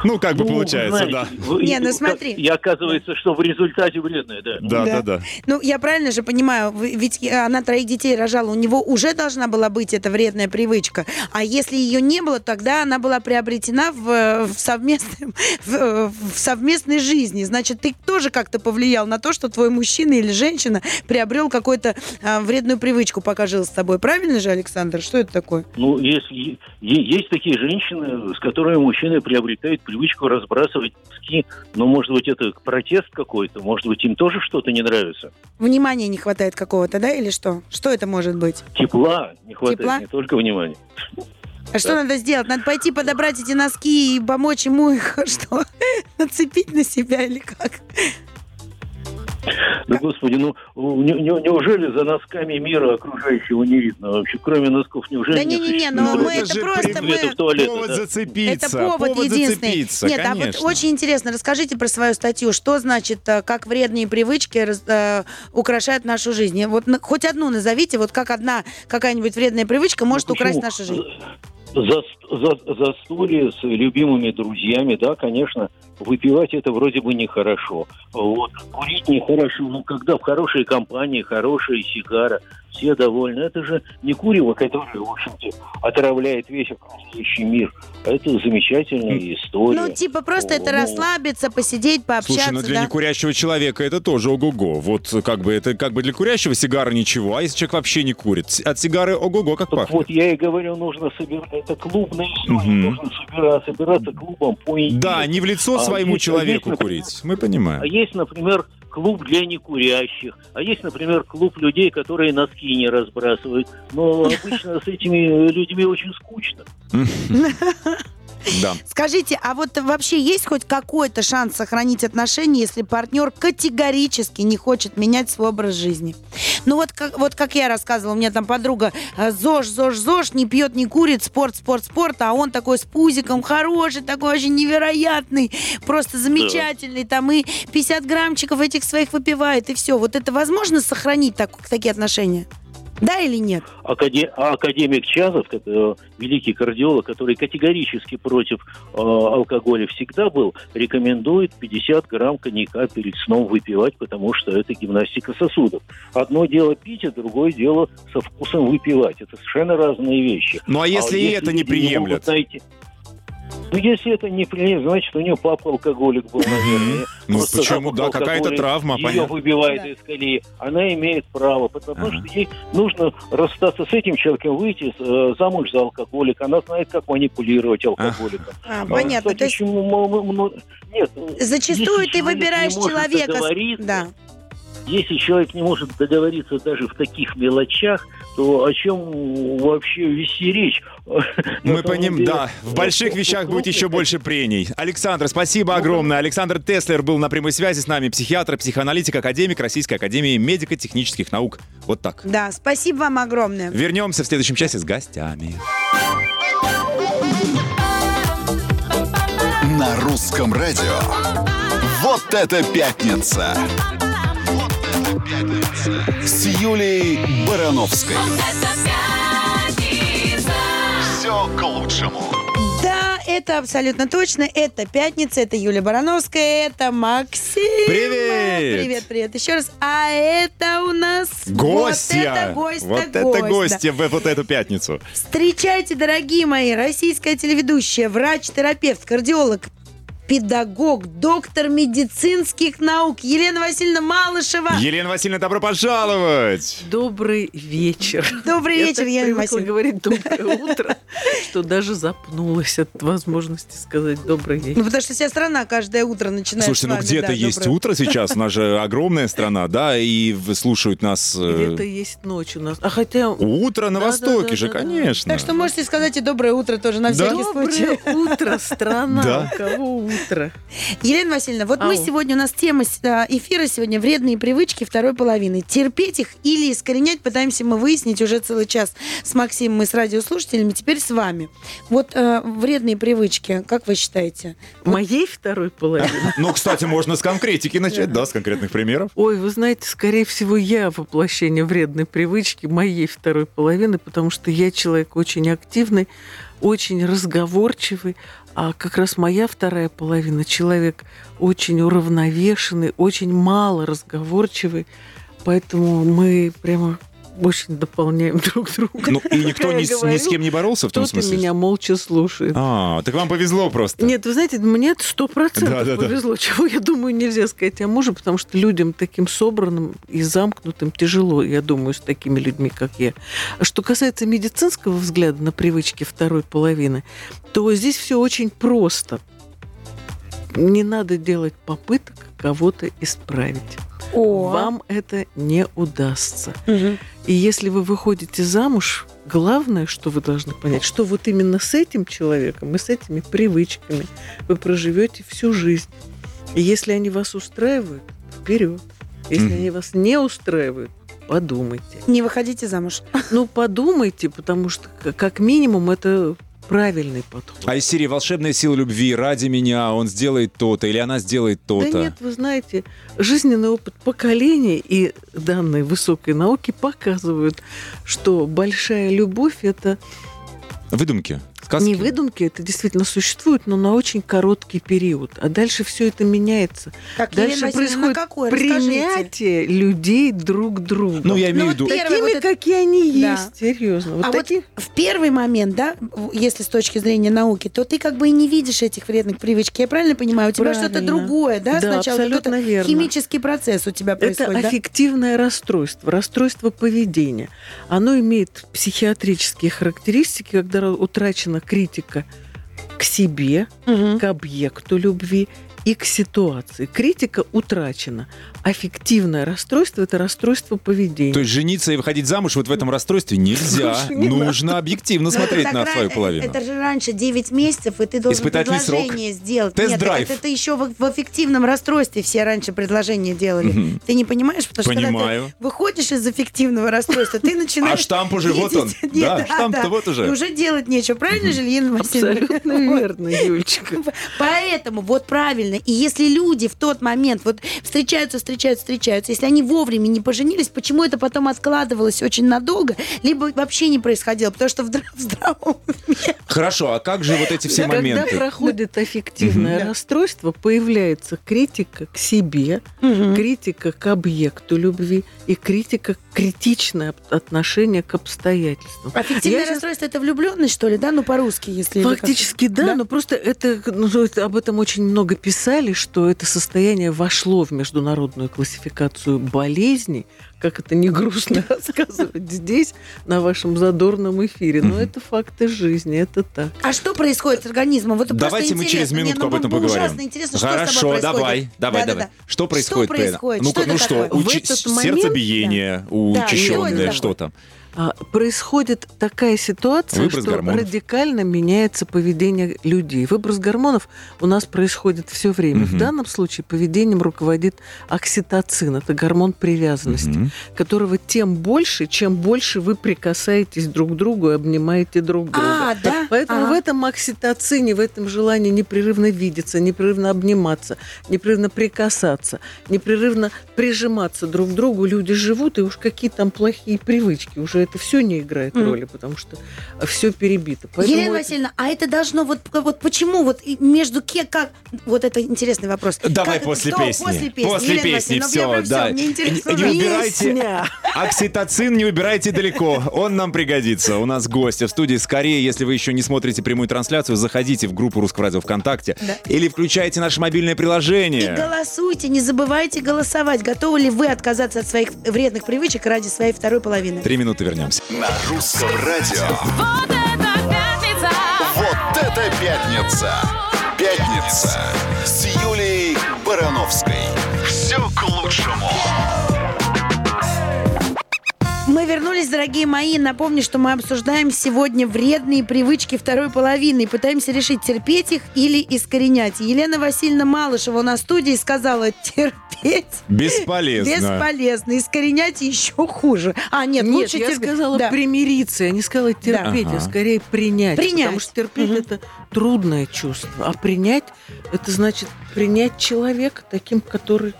Ну, как бы Ну, получается, знаете, да. вы- Не, ну смотри. И оказывается, что в результате вредное, да. Да, Да. да, да. Ну, я правильно же понимаю, ведь она троих детей рожала, у него уже должна была быть эта вредная привычка. А если ее не было, тогда она была приобретена в, в, совместном, в, в совместной жизни. Значит, ты тоже как-то повлиял на то, что твой мужчина или женщина приобрел какую-то а, вредную привычку, пока жил с тобой. Правильно же, Александр? Что это такое? Ну, если есть такие женщины, с которыми мужчины приобретают привычку разбрасывать носки, но, может быть, это протест какой-то, может быть, им тоже что-то не нравится. Внимания не хватает какого-то, да, или что? Что это может быть? Тепла не хватает, Тепла? не только внимания. А что надо сделать? Надо пойти подобрать эти носки и помочь ему их что? Нацепить на себя или как? Да, господи, ну, не- не- неужели за носками мира окружающего не видно вообще? Кроме носков, неужели Да не-не-не, но Ну, мы это просто мы- в туалете, повод да? зацепиться. Это повод, единственный. зацепиться, Нет, а конечно. вот очень интересно, расскажите про свою статью. Что значит, э, как вредные привычки раз- э, украшают нашу жизнь? Вот на- хоть одну назовите, вот как одна какая-нибудь вредная привычка может Ну, украсть нашу жизнь. За, за, застолье с любимыми друзьями, да, конечно, выпивать это вроде бы нехорошо. Вот. Курить нехорошо, но когда в хорошей компании, хорошая сигара, все довольны. Это же не курево, которое, в общем-то, отравляет весь окружающий мир. А это замечательная история. Ну, типа просто это Ну, расслабиться, посидеть, пообщаться, Слушай, ну для да? некурящего человека это тоже ого-го. Вот как бы это как бы для курящего сигара ничего, а если человек вообще не курит, от сигары ого-го как Так пахнет. вот, я и говорю, нужно собирать, это клубная история, Мгм. нужно собира- собираться клубом по. Да, не в лицо А своему есть- человеку есть, курить. Мы А понимаем. есть, например, клуб для некурящих, а есть, например, клуб людей, которые носки не разбрасывают. Но обычно с этими людьми очень скучно. Да. Скажите, а вот вообще есть хоть какой-то шанс сохранить отношения, если партнер категорически не хочет менять свой образ жизни? Ну вот как, вот как я рассказывала, у меня там подруга э, ЗОЖ, ЗОЖ, ЗОЖ, не пьет, не курит, спорт, спорт, спорт, а он такой с пузиком, хороший, такой очень невероятный, просто замечательный, там и 50 граммчиков этих своих выпивает, и все. Вот это возможно сохранить так, такие отношения? Да или нет? Акаде- А академик Чазов, это великий кардиолог, который категорически против э, алкоголя всегда был, рекомендует 50 грамм коньяка перед сном выпивать, потому что это гимнастика сосудов. Одно дело пить, а другое дело со вкусом выпивать. Это совершенно разные вещи. Ну а если и это не приемлет? найти- Ну, если это не приемлет, значит, у нее папа алкоголик был, наверное. Ну, Просто почему? Да, какая-то травма, Ее понятно. выбивает Да. из колеи. Она имеет право, потому Ага. что ей нужно расстаться с этим человеком, выйти э, замуж за алкоголика. Она знает, как манипулировать алкоголиком. А, А, понятно. То есть Нет. зачастую если ты выбираешь человека... Да. Если человек не может договориться даже в таких мелочах, то о чем вообще вести речь? Мы понимаем, деле, да. В больших вещах будет еще больше прений. Александр, спасибо огромное. Александр Теслер был на прямой связи с нами, психиатр, психоаналитик, академик Российской Академии медико-технических наук. Вот так. Да, спасибо вам огромное. Вернемся в следующем часе с гостями. На русском радио. Вот это пятница. С Юлией Барановской. Все к лучшему. Да, это абсолютно точно. Это пятница, это Юлия Барановская, это Максим. Привет! Привет, привет. Еще раз. А это у нас... Гостья! Вот это гость, Вот это гостья в вот эту пятницу. Встречайте, дорогие мои, российская телеведущая, врач-терапевт, кардиолог, педагог, доктор медицинских наук Елена Васильевна Малышева. Елена Васильевна, добро пожаловать! Добрый вечер. Добрый Я вечер, так Елена Васильевна. говорить доброе утро, что даже запнулась от возможности сказать добрый вечер. Ну, потому что вся страна каждое утро начинает Слушайте, ну где-то есть утро сейчас, у нас же огромная страна, да, и слушают нас... э, Где-то есть ночь у нас. А хотя... Утро на Востоке же, конечно. Так что можете сказать и доброе утро тоже на всякий случай. Доброе утро, страна. Да. Кого утро? Елена Васильевна, вот мы Ау. сегодня, у нас тема а, эфира сегодня «Вредные привычки второй половины». Терпеть их или искоренять пытаемся мы выяснить уже целый час с Максимом и с радиослушателями, теперь с вами. Вот э, вредные привычки, как вы считаете? Моей второй половины. Ну, кстати, можно с конкретики начать, да, с конкретных примеров. Ой, вы знаете, скорее всего, я воплощение вредной привычки моей второй половины, потому что я человек очень активный, очень разговорчивый, а как раз моя вторая половина человек очень уравновешенный, очень мало разговорчивый, поэтому мы прямо очень дополняем друг друга. Ну, и никто ни, с- ни с говорю, кем не боролся в том смысле? меня молча слушает. А, так вам повезло просто. Нет, вы знаете, мне сто процентов Да-да-да. повезло, чего, я думаю, нельзя сказать о муже, потому что людям таким собранным и замкнутым тяжело, я думаю, с такими людьми, как я. Что касается медицинского взгляда на привычки второй половины, то здесь все очень просто. Не надо делать попыток кого-то исправить. Вам это не удастся. Мгм. И если вы выходите замуж, главное, что вы должны понять, что вот именно с этим человеком и с этими привычками вы проживете всю жизнь. И если они вас устраивают, вперед. Если Мгм. они вас не устраивают, подумайте. Не выходите замуж. Ну, подумайте, потому что, как минимум, это правильный подход. А из серии «Волшебная сила любви», «Ради меня», он сделает то-то, или она сделает то-то. Да нет, вы знаете, жизненный опыт поколений и данные высокой науки показывают, что большая любовь – это Выдумки, сказки. Не выдумки, это действительно существует, но на очень короткий период. А дальше все это меняется. Так, Дальше Елена происходит? Расскажите. принятие людей друг друга. Ну, я имею Ну, в виду... вот Такими, вот это- какие они Да. есть, серьезно. Вот а такие- вот в первый момент, да, если с точки зрения науки, то ты как бы и не видишь этих вредных привычек. Я правильно понимаю? У тебя что-то другое, да, Да, сначала? абсолютно верно. Химический процесс у тебя Это происходит, да? аффективное расстройство, расстройство поведения. Оно имеет психиатрические характеристики, когда утрачена критика к себе, Мгм. к объекту любви и к ситуации. Критика утрачена. Аффективное расстройство – это расстройство поведения. То есть жениться и выходить замуж вот в этом расстройстве нельзя. Слушай, не Нужно объективно Ну, смотреть на свою половину. Это же раньше 9 месяцев, и ты должен Испытательный срок. предложение сделать. Тест-драйв. Нет, это, еще в, в эффективном расстройстве все раньше предложения делали. Ты не понимаешь? Потому что когда Понимаю. ты выходишь из эффективного расстройства, ты начинаешь... А штамп уже вот он. Да, штамп-то вот уже. Уже делать нечего. Правильно же, Елена Васильевна? Абсолютно верно, Юлечка. Поэтому вот правильно. И если люди в тот момент вот встречаются, встречаются, встречаются, если они вовремя не поженились, почему это потом откладывалось очень надолго, либо вообще не происходило, потому что в, здра- в здравом Хорошо, а как же вот эти все Когда моменты? проходит аффективное расстройство, появляется критика к себе, критика к объекту любви и критика, критичное отношение к обстоятельствам. Аффективное Я расстройство это влюбленность, что ли, да? Ну, по-русски, если. Фактически да, Да? но просто это, ну, это- об этом очень много писали, что это состояние вошло в международную абсолютную классификацию болезней, как это не грустно рассказывать здесь, на вашем задорном эфире. Но это факты жизни, это так. А что происходит с организмом? Вот Давайте мы через минутку ну, об этом было поговорим. Ужасно интересно, Хорошо, происходит. давай, давай, давай. Что происходит? этом? происходит? Что это ну что, момент- сердцебиение учащенное, что там? А, происходит такая ситуация, Выброс что гормонов. радикально меняется поведение людей. Выброс гормонов у нас происходит все время. В Мгм. данном случае поведением руководит окситоцин. Это гормон привязанности, Мгм. которого тем больше, чем больше вы прикасаетесь друг к другу и обнимаете друг друга. А, да? Поэтому Ага. в этом окситоцине, в этом желании непрерывно видеться, непрерывно обниматься, непрерывно прикасаться, непрерывно прижиматься друг к другу люди живут, и уж какие там плохие привычки, уже это все не играет Мгм. роли, потому что все перебито. Поэтому Елена это- Васильевна, а это должно вот, вот почему вот и между кем как вот это интересный вопрос. Давай Как- после что песни. После песни. После Елена песни, Васильевна, ну, да. интересно. Не- не убирайте. Песня. Окситоцин не убирайте далеко, он нам пригодится. У нас гости в студии. Скорее, если вы еще не смотрите прямую трансляцию, заходите в группу Русского радио ВКонтакте Да. или включайте наше мобильное И приложение. голосуйте, не забывайте голосовать. Готовы ли вы отказаться от своих вредных привычек ради своей второй половины? Три минуты вернемся. На русском радио. Вот это пятница! Вот это пятница! Пятница с Юлией Барановской. Все к лучшему. Мы вернулись, дорогие мои. Напомню, что мы обсуждаем сегодня вредные привычки второй половины и пытаемся решить, терпеть их или искоренять. Елена Васильевна Малышева у нас в студии сказала терпеть Бесполезно. бесполезно, искоренять еще хуже. А, нет, Нет, лучше я терпеть. сказала Да. примириться, я не сказала терпеть, Ага. а скорее принять. Принять. Потому что терпеть Мгм. это трудное чувство, а принять это значит принять человека таким, который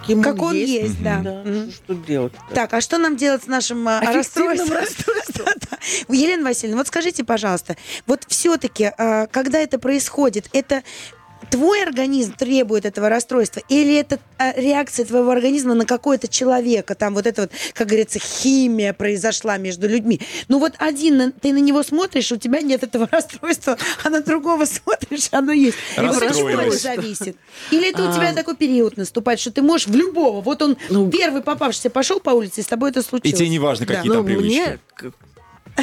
каким Как он есть. есть, да. Да, что делать? Так, а что нам делать с нашим а, Аффективным расстройством? Да-да. Елена Васильевна, вот скажите, пожалуйста, вот все-таки, когда это происходит, это твой организм требует этого расстройства, или это а, реакция твоего организма на какого-то человека, там вот это вот, как говорится, химия произошла между людьми. Ну вот один, ты на него смотришь, у тебя нет этого расстройства, а на другого смотришь, оно есть. И вот от чего зависит? Или это у А. тебя такой период наступает, что ты можешь в любого, вот он Ну, первый попавшийся пошел по улице, и с тобой это И случилось. тебе не важно, какие Ну, там привычки.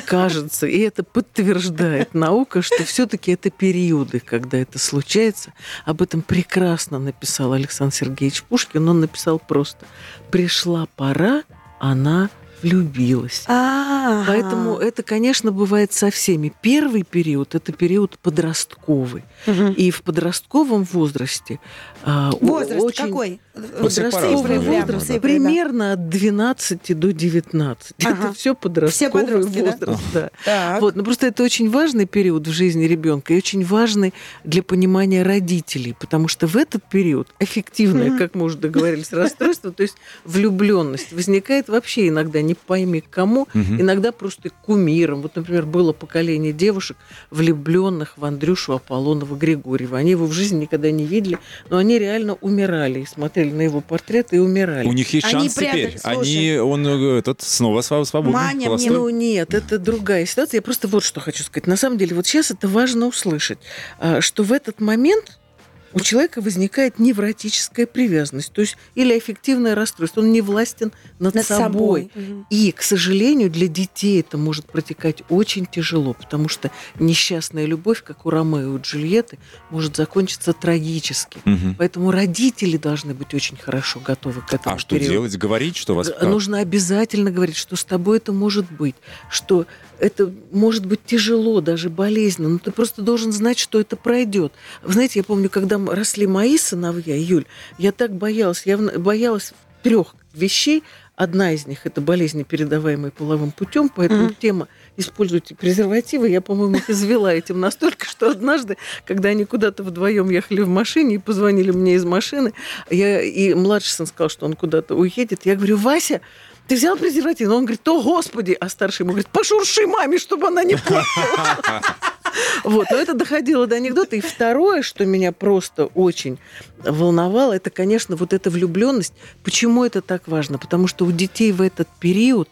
Кажется, и это подтверждает наука, что все-таки это периоды, когда это случается. Об этом прекрасно написал Александр Сергеевич Пушкин. Он написал просто «Пришла пора, она влюбилась». А, Поэтому это, конечно, бывает со всеми. Первый период – это период подростковый. Мгм. И в подростковом возрасте возраст очень какой? Подростковый возраст да. примерно от 12 до 19. Ага. Это все подростковый подростки, да? возраст, да. Так. Вот, но просто это очень важный период в жизни ребенка и очень важный для понимания родителей, потому что в этот период эффективное, как мы уже договорились, расстройство, то есть влюбленность возникает вообще иногда не пойми к кому, иногда просто к кумирам. Вот, например, было поколение девушек, влюбленных в Андрюшу Аполлонова Григорьева. Они его в жизни никогда не видели, но они реально умирали и смотрели на его портрет и умирали. У них есть Они шанс теперь. прятали, слушай. Они, он э, этот, снова свободный. Маня мне холостой. Ну нет, это другая ситуация. Я просто вот что хочу сказать. На самом деле, вот сейчас это важно услышать, а, что в этот момент у человека возникает невротическая привязанность, то есть или аффективное расстройство. Он не властен над, Над собой. собой. И, к сожалению, для детей это может протекать очень тяжело, потому что несчастная любовь, как у Ромео и у Джульетты, может закончиться трагически. Мгм. Поэтому родители должны быть очень хорошо готовы к этому А что периоду. делать? Говорить, что вас... Нужно обязательно говорить, что с тобой это может быть, что это может быть тяжело, даже болезненно, но ты просто должен знать, что это пройдет. Вы знаете, я помню, когда м- росли мои сыновья, Юль, я так боялась, я боялась трех вещей. Одна из них это болезни, передаваемые половым путем, поэтому Мгм. тема используйте презервативы. Я, по-моему, их извела этим настолько, что однажды, когда они куда-то вдвоем ехали в машине и позвонили мне из машины, я, и младший сын сказал, что он куда-то уедет, я говорю, Вася, ты взял презерватив? Но он говорит, о, господи! А старший ему говорит, пошурши маме, чтобы она не плакала. Вот, но это доходило до анекдота. И второе, что меня просто очень волновало, это, конечно, вот эта влюбленность. Почему это так важно? Потому что у детей в этот период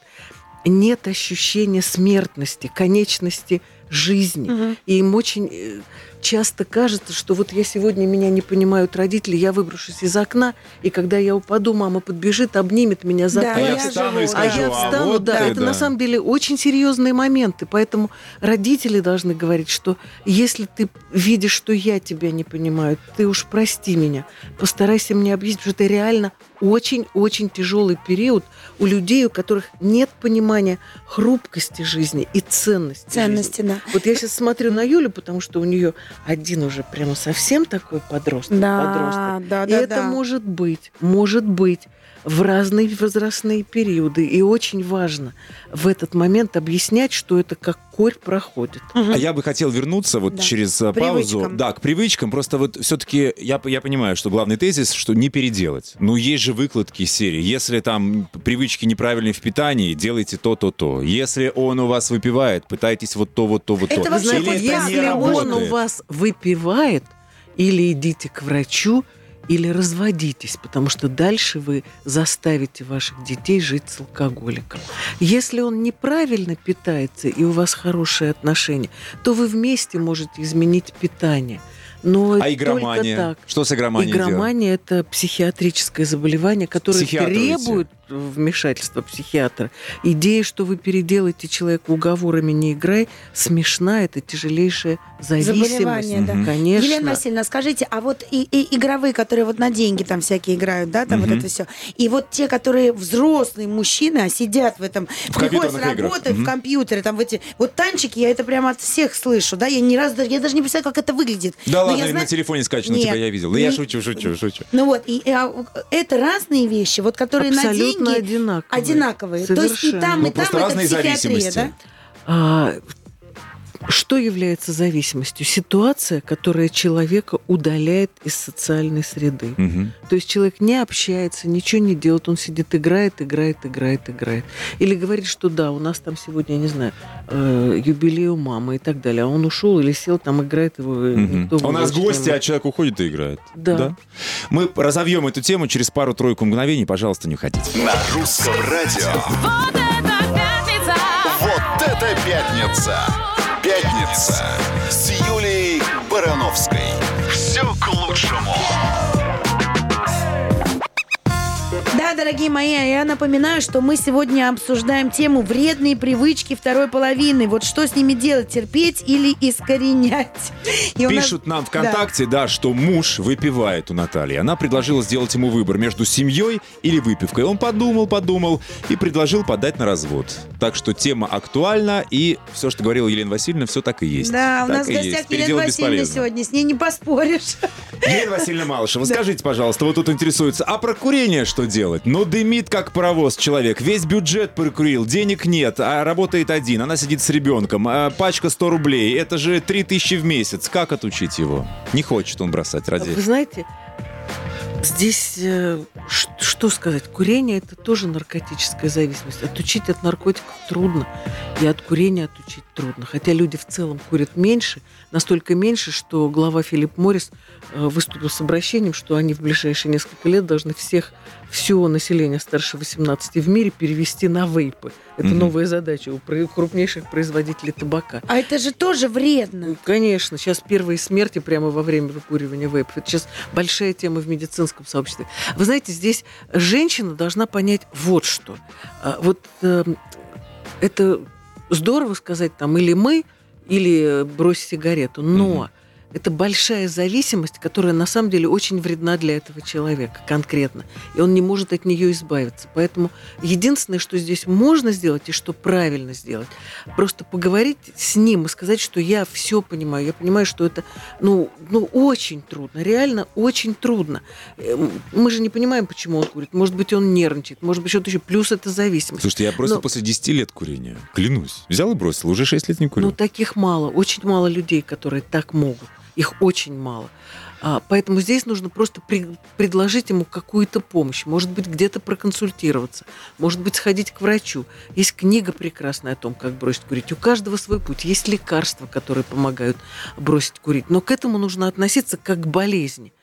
нет ощущения смертности, конечности жизни. И им очень... часто кажется, что вот я сегодня меня не понимают родители, я выброшусь из окна, и когда я упаду, мама подбежит, обнимет меня за Да, А талию. я встану и А скажу, я да. а встану, вот да, ты, это на самом деле очень серьезные моменты, поэтому родители должны говорить, что если ты видишь, что я тебя не понимаю, ты уж прости меня, постарайся мне объяснить, что это реально очень-очень тяжелый период у людей, у которых нет понимания хрупкости жизни и ценности. жизни. Ценности, да. Вот я сейчас смотрю на Юлю, потому что у нее один уже прямо совсем такой подросток. Да, подросток. да, И да, это да. может быть, может быть в разные возрастные периоды. И очень важно в этот момент объяснять, что это как корь проходит. А я бы хотел вернуться вот Да. через э, паузу. Привычкам. Да, к привычкам. Просто вот все-таки я, я понимаю, что главный тезис, что не переделать. Ну, есть же выкладки из серии. Если там привычки неправильные в питании, делайте то, то, то. Если он у вас выпивает, пытайтесь вот то, вот то, вот Это то. вообще Вы знаете, Или это не если он у вас выпивает, или идите к врачу, или разводитесь, потому что дальше вы заставите ваших детей жить с алкоголиком. Если он неправильно питается и у вас хорошие отношения, то вы вместе можете изменить питание. Но А только игромания? так. Что с игроманией? Игромания – это психиатрическое заболевание, которое требует вмешательства психиатра. Идея, что вы переделаете человека уговорами «не играй», смешна, это тяжелейшая зависимость. Заболевание, да. Конечно. Елена Васильевна, скажите, а вот и, и игровые, которые вот на деньги там всякие играют, да, там Мгм. вот это все, и вот те, которые взрослые мужчины, а сидят в этом, В приходят с работы, Мгм. в компьютере, там в эти, вот танчики, я это прямо от всех слышу, да, я ни разу, даже- я даже не представляю, как это выглядит. Да ладно, я на телефоне скачано, Нет, типа я видел. Да я шучу, шучу, шучу. Ну вот, и, и, а, это разные вещи, вот которые Абсолютно на деньги одинаковые. одинаковые. То есть и там, Ну, и там просто это психиатрия, зависимости. да? А, что является зависимостью? Ситуация, которая человека удаляет из социальной среды. Мгм. То есть человек не общается, ничего не делает, он сидит, играет, играет, играет, играет. Или говорит, что да, у нас там сегодня, я не знаю, э, юбилей у мамы и так далее. А он ушел или сел, там играет его. никто У нас гости, а человек уходит и играет. Да. Мы разовьем эту тему через пару-тройку мгновений. Пожалуйста, не уходите. На русском радио. Вот это пятница! Вот это пятница! Пятница с Юлией Барановской. Все к лучшему. Дорогие мои, а я напоминаю, что мы сегодня обсуждаем тему вредные привычки второй половины. Вот что с ними делать, терпеть или искоренять? И у нас- Пишут нам ВКонтакте, да. что муж выпивает у Натальи. Она предложила сделать ему выбор между семьей или выпивкой. Он подумал, подумал и предложил подать на развод. Так что тема актуальна, и все, что говорила Елена Васильевна, все так и есть. Да, у нас в и есть. гостях Елена Васильевна бесполезно. сегодня, с ней не поспоришь. Елена Васильевна Малышева, скажите, пожалуйста, вот тут интересуется, а про курение что делать? Ну, дымит как паровоз человек, весь бюджет прокурил, денег нет, а работает один, она сидит с ребенком, а пачка 100 рублей, это же 3000 в месяц, как отучить его? Не хочет он бросать ради Вы знаете, здесь э, что сказать? Курение это тоже наркотическая зависимость. Отучить от наркотиков трудно, и от курения отучить трудно. Хотя люди в целом курят меньше, настолько меньше, что глава Филипп Моррис э, выступил с обращением, что они в ближайшие несколько лет должны всех, все население старше 18 в мире перевести на вейпы. Это Мгм. новая задача у крупнейших производителей табака. А это же тоже вредно. Ну, Конечно, сейчас первые смерти прямо во время выкуривания вейпов. Это сейчас большая тема в медицинском сообществе. Вы знаете, здесь женщина должна понять вот что. А, Вот эм, это здорово сказать там или мы, или брось сигарету, но Мгм. Это большая зависимость, которая на самом деле очень вредна для этого человека конкретно. И он не может от нее избавиться. Поэтому единственное, что здесь можно сделать и что правильно сделать, просто поговорить с ним и сказать, что я все понимаю. Я понимаю, что это ну, ну, очень трудно, реально очень трудно. Эм, Мы же не понимаем, почему он курит. Может быть, он нервничает, может быть, что-то еще. Плюс это зависимость. Слушайте, я просто Но- после 10 лет курения, клянусь, взял и бросил, уже 6 лет не курю. Ну, таких мало, очень мало людей, которые так могут. Их очень мало. А, поэтому здесь нужно просто при- предложить ему какую-то помощь. Может быть, где-то проконсультироваться. Может быть, сходить к врачу. Есть книга прекрасная о том, как бросить курить. У каждого свой путь. Есть лекарства, которые помогают бросить курить. Но к этому нужно относиться как к болезни.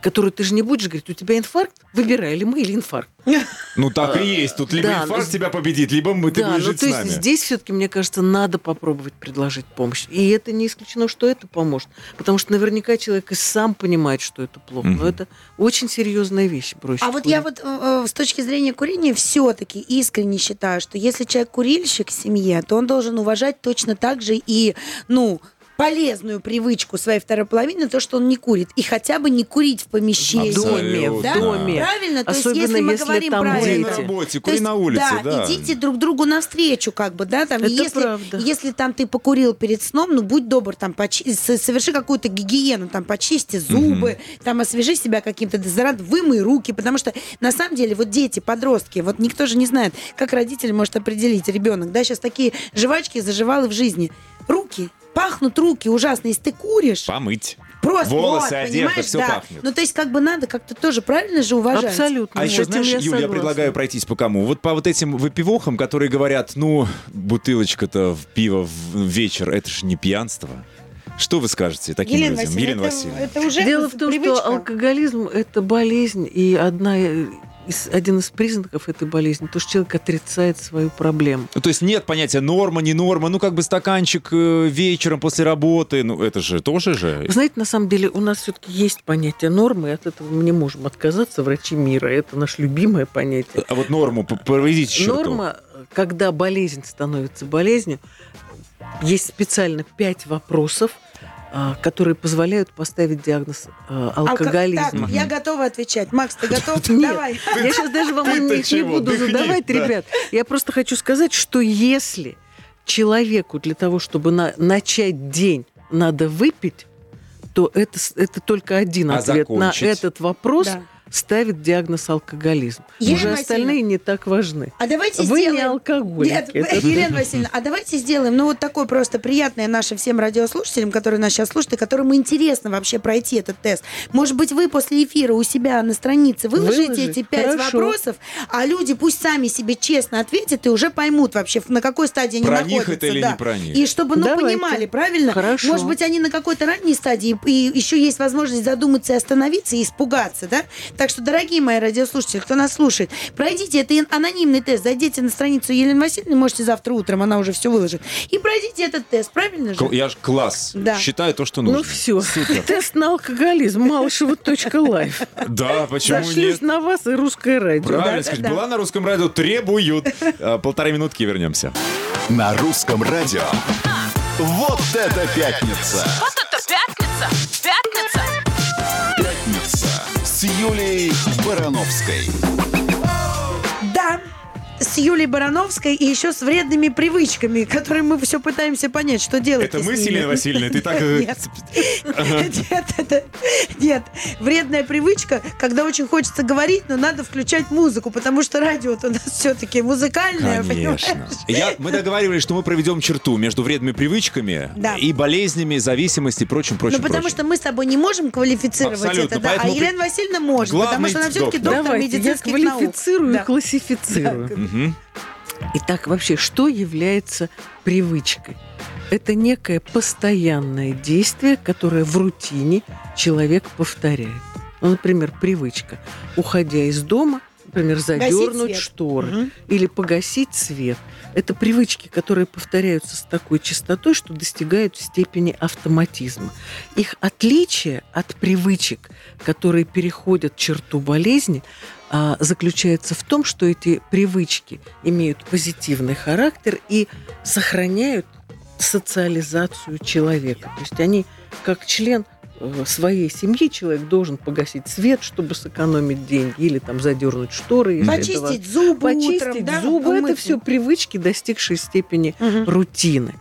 Которую ты же не будешь говорить, у тебя инфаркт, выбирай, или мы, или инфаркт. Ну так и есть. Тут либо да, инфаркт ну, тебя победит, либо мы, ты да, будешь ну жить то с есть нами. здесь все-таки, мне кажется, надо попробовать предложить помощь. И это не исключено, что это поможет. Потому что наверняка человек и сам понимает, что это плохо. Но это очень серьезная вещь бросить А вот я вот э, э, с точки зрения курения все-таки искренне считаю, что если человек курильщик в семье, то он должен уважать точно так же и, ну, полезную привычку своей второй половины, то, что он не курит. И хотя бы не курить в помещении. В доме, в Да? доме. Правильно? То есть, Особенно если мы если говорим там правильно, Кури на работе, кури есть, на улице, да. идите друг другу навстречу, как бы, да, там. Это если, правда. если там ты покурил перед сном, ну будь добр, там почи- со- соверши какую-то гигиену, там почисти зубы, там освежи себя каким-то дезодорантом, вымой руки, потому что на самом деле вот дети, подростки, вот никто же не знает, как родитель может определить ребенок, да, сейчас такие жвачки заживалы в жизни. Руки, пахнут руки ужасно, если ты куришь. Помыть. Просто Волосы, вот, одежда, понимаешь, всё да. пахнет. Ну, то есть, как бы надо как-то тоже правильно же уважать. Абсолютно. А еще, знаешь, я Юля, я согласна. предлагаю пройтись по кому? Вот по вот этим выпивохам, которые говорят, ну, бутылочка-то в пиво в вечер, это же не пьянство. Что вы скажете таким Елена людям? Васильевна, Елена это, Васильевна. это уже Дело в том, привычка. что алкоголизм – это болезнь, и одна из, один из признаков этой болезни – то, что человек отрицает свою проблему. Ну, то есть нет понятия норма, не норма, ну, как бы стаканчик э, вечером после работы, ну, это же тоже же. Вы знаете, на самом деле у нас все-таки есть понятие нормы, и от этого мы не можем отказаться, врачи мира. Это наше любимое понятие. А вот норму проведите черту. Норма, когда болезнь становится болезнью, есть специально пять вопросов, которые позволяют поставить диагноз а, Алко- алкоголизма. Так, я готова отвечать. Макс, ты готов? Давай. Я сейчас даже вам не буду задавать, да. ребят. Я просто хочу сказать, что если человеку для того, чтобы на- начать день, надо выпить, то это, это только один А ответ на этот вопрос. Ставит диагноз алкоголизм. Елена Уже остальные не так важны. А давайте Вы сделаем... не алкоголики. Нет, Это- Елена Васильевна, а давайте сделаем, ну, вот такое просто приятное нашим всем радиослушателям, которые нас сейчас слушают, и которым интересно вообще пройти этот тест. Может быть, вы после эфира у себя на странице выложите Выложить? эти пять Хорошо. вопросов, а люди пусть сами себе честно ответят и уже поймут вообще, на какой стадии они Про них находятся. это или да. не про них? И чтобы, ну, Давайте. понимали, правильно? Хорошо. Может быть, они на какой-то ранней стадии, и еще есть возможность задуматься и остановиться, и испугаться, да? Так что, дорогие мои радиослушатели, кто нас слушает, пройдите, это анонимный тест, зайдите на страницу Елены Васильевны, можете завтра утром, она уже все выложит, и пройдите этот тест, правильно же? Я ж класс. Да. Считаю то, что нужно. Ну все, Супер. тест на алкоголизм, малышева.лайф. Да, почему Сошлись нет? на вас и русское радио. Правильно Да, сказать. да. Была на русском радио, требуют. А, Полторы минутки и вернемся. На русском радио. Вот это пятница! Вот это! Пятница! Юлией Барановской. С Юлией Барановской и еще с вредными привычками, которые мы все пытаемся понять, что делать. Это мы. Еленой Васильевной? Ты так... э, Нет. Нет, вредная привычка, когда очень хочется говорить, но надо включать музыку, потому что радио у нас все-таки музыкальное? Конечно. Я, мы договаривались, что мы проведем черту между вредными привычками и болезнями, зависимости и прочим, прочим, Ну, потому что мы с тобой не можем квалифицировать это, да, а Елена Васильевна может, потому что она все-таки доктор. я медицинских наук. квалифицирую Да. и классифицирую. Мгм. Итак, вообще, что является привычкой? Это некое постоянное действие, которое в рутине человек повторяет. Ну, например, привычка. Уходя из дома, например, задернуть шторы Мгм. или погасить свет. Это привычки, которые повторяются с такой частотой, что достигают степени автоматизма. Их отличие от привычек, которые переходят черту болезни, а, заключается в том, что эти привычки имеют позитивный характер и сохраняют социализацию человека. То есть они как член своей семьи человек должен погасить свет, чтобы сэкономить деньги, или там задернуть шторы. это важно. Почистить зубы Почистить утром, да, зубы, это умыться. все привычки, достигшие степени Мгм. рутины.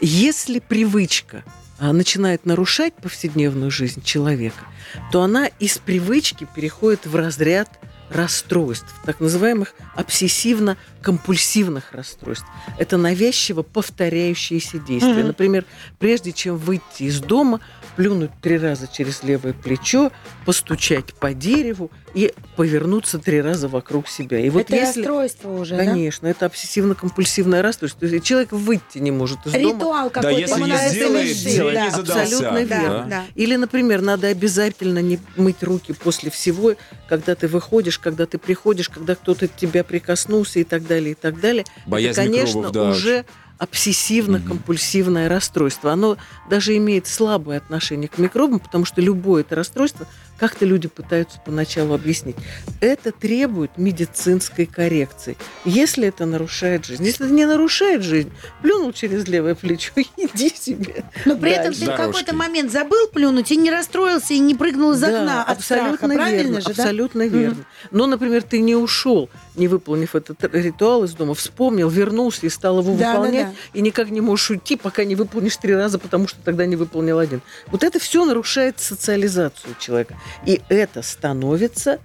Если привычка а, начинает нарушать повседневную жизнь человека, то она из привычки переходит в разряд расстройств, так называемых обсессивно-компульсивных расстройств. Это навязчиво повторяющиеся действия. Мгм. Например, прежде чем выйти из дома, плюнуть три раза через левое плечо, постучать по дереву и повернуться три раза вокруг себя. И вот это если... расстройство уже, да? Конечно, это обсессивно-компульсивное расстройство. То есть человек выйти не может из дома. Ритуал какой-то. Да, если не сделает, день да. не задался. Абсолютно Да, верно. да. Или, например, надо обязательно не мыть руки после всего, когда ты выходишь, когда ты приходишь, когда кто-то к тебя прикоснулся и так далее, и так далее. Боязнь Это, конечно, микробов, да. уже обсессивно-компульсивное расстройство. Оно даже имеет слабое отношение к микробам, потому что любое это расстройство, как-то люди пытаются поначалу объяснить, это требует медицинской коррекции. Если это нарушает жизнь. Если это не нарушает жизнь, плюнул через левое плечо, иди себе. Но при этом ты в какой-то момент забыл плюнуть и не расстроился, и не прыгнул из Да, окна от абсолютно страха. Правильно верно, же, да? абсолютно Мгм. верно. Но, например, ты не ушел, не выполнив этот ритуал из дома, вспомнил, вернулся и стал его Да, да, выполнять, да. и никак не можешь уйти, пока не выполнишь три раза, потому что тогда не выполнил один. Вот это все нарушает социализацию человека. И это становится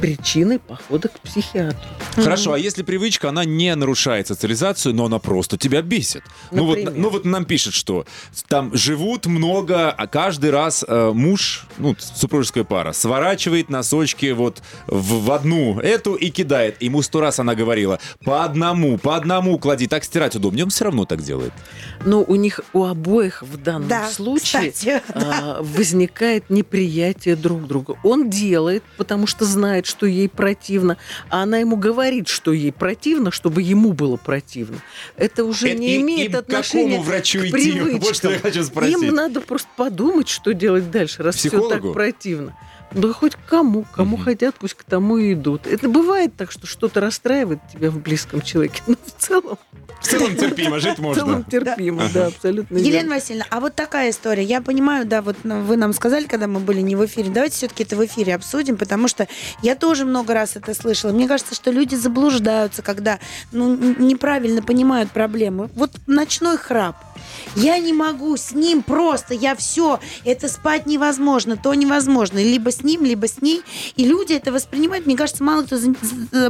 причиной похода к психиатру. Хорошо, а если привычка, она не нарушает социализацию, но она просто тебя бесит. Ну вот, ну вот нам пишет, что там живут много, а каждый раз э, муж, ну, супружеская пара, сворачивает носочки вот в, в одну эту и кидает. Ему сто раз она говорила, по одному, по одному клади, так стирать удобнее. Он все равно так делает. Но у них у обоих в данном Да, случае кстати, а, возникает неприятие друг друга. Он делает, потому что знает, что ей противно, а она ему говорит, что ей противно, чтобы ему было противно. Это уже Э, не и- имеет и к отношения какому врачу к идти? Вот привычкам. что я хочу спросить. Им надо просто подумать, что делать дальше, раз все так Психологу? противно. Да хоть к кому, кому Мгм. хотят, пусть к тому и идут. Это бывает так, что что-то расстраивает тебя в близком человеке, но в целом, В целом терпимо, жить в целом можно. терпимо, да, абсолютно Елена. Васильевна, а вот такая история. Я понимаю, да, вот ну, вы нам сказали, когда мы были не в эфире. Давайте все-таки это в эфире обсудим, потому что я тоже много раз это слышала. Мне кажется, что люди заблуждаются, когда ну, неправильно понимают проблемы. Вот ночной храп. Я не могу с ним просто, я все, это спать невозможно, то невозможно. Либо с ним, либо с ней. И люди это воспринимают, мне кажется, мало кто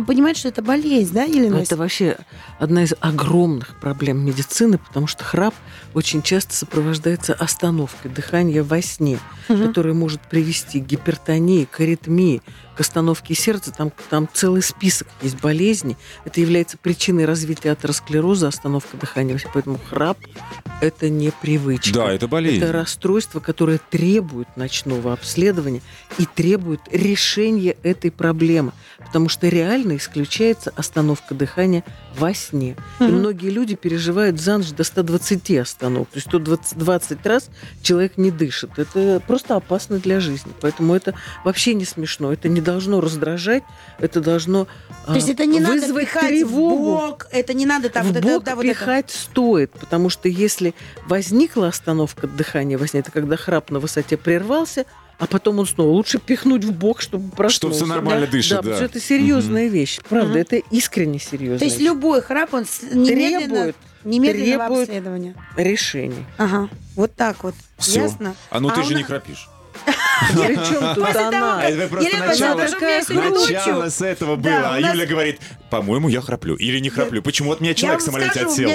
понимает, что это болезнь, да, Елена Ну, Это вообще одна из огромных проблем медицины, потому что храп очень часто сопровождается остановкой дыхания во сне, Мгм. которая может привести к гипертонии, к аритмии, к остановке сердца. Там, там целый список есть болезней. Это является причиной развития атеросклероза, остановка дыхания. Поэтому храп – это не привычка. Да, это болезнь. Это расстройство, которое требует ночного обследования и требует решения этой проблемы, потому что реально исключается остановка дыхания во сне. И Мгм. многие люди переживают за ночь до 120 остановок. То есть 120 20 раз человек не дышит. Это просто опасно для жизни. Поэтому это вообще не смешно. Это не должно раздражать. Это должно То есть это не надо вызвать пихать тревогу. в бок, это не надо там в вот это- бок да, вот это. пихать стоит, потому что если возникла остановка дыхания во сне, это когда храп на высоте прервался, а потом он снова лучше пихнуть в бок, чтобы проснулся. Чтобы все нормально да, дышит, да, да. потому что это серьезная вещь. Правда, Мгм. это искренне серьезная То есть вещь. любой храп, он немедленно, требует немедленного требует- обследования. решений. Ага, вот так вот. Всё. Ясно? А ну ты А же у не храпишь. Причем тут После того, она? как- Это просто начало. С этого было. а Юля говорит, по-моему, я храплю. Или не храплю. Почему от меня Я человек в самолете отсел?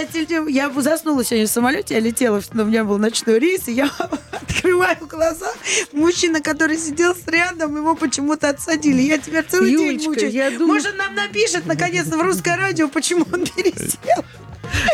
я заснула сегодня в самолете, я летела, но у меня был ночной рейс, и я открываю глаза. Мужчина, который сидел рядом, его почему-то отсадили. Я теперь целый день Юлечка, мучаюсь. я Может, нам напишет, наконец-то, в русское радио, почему он пересел.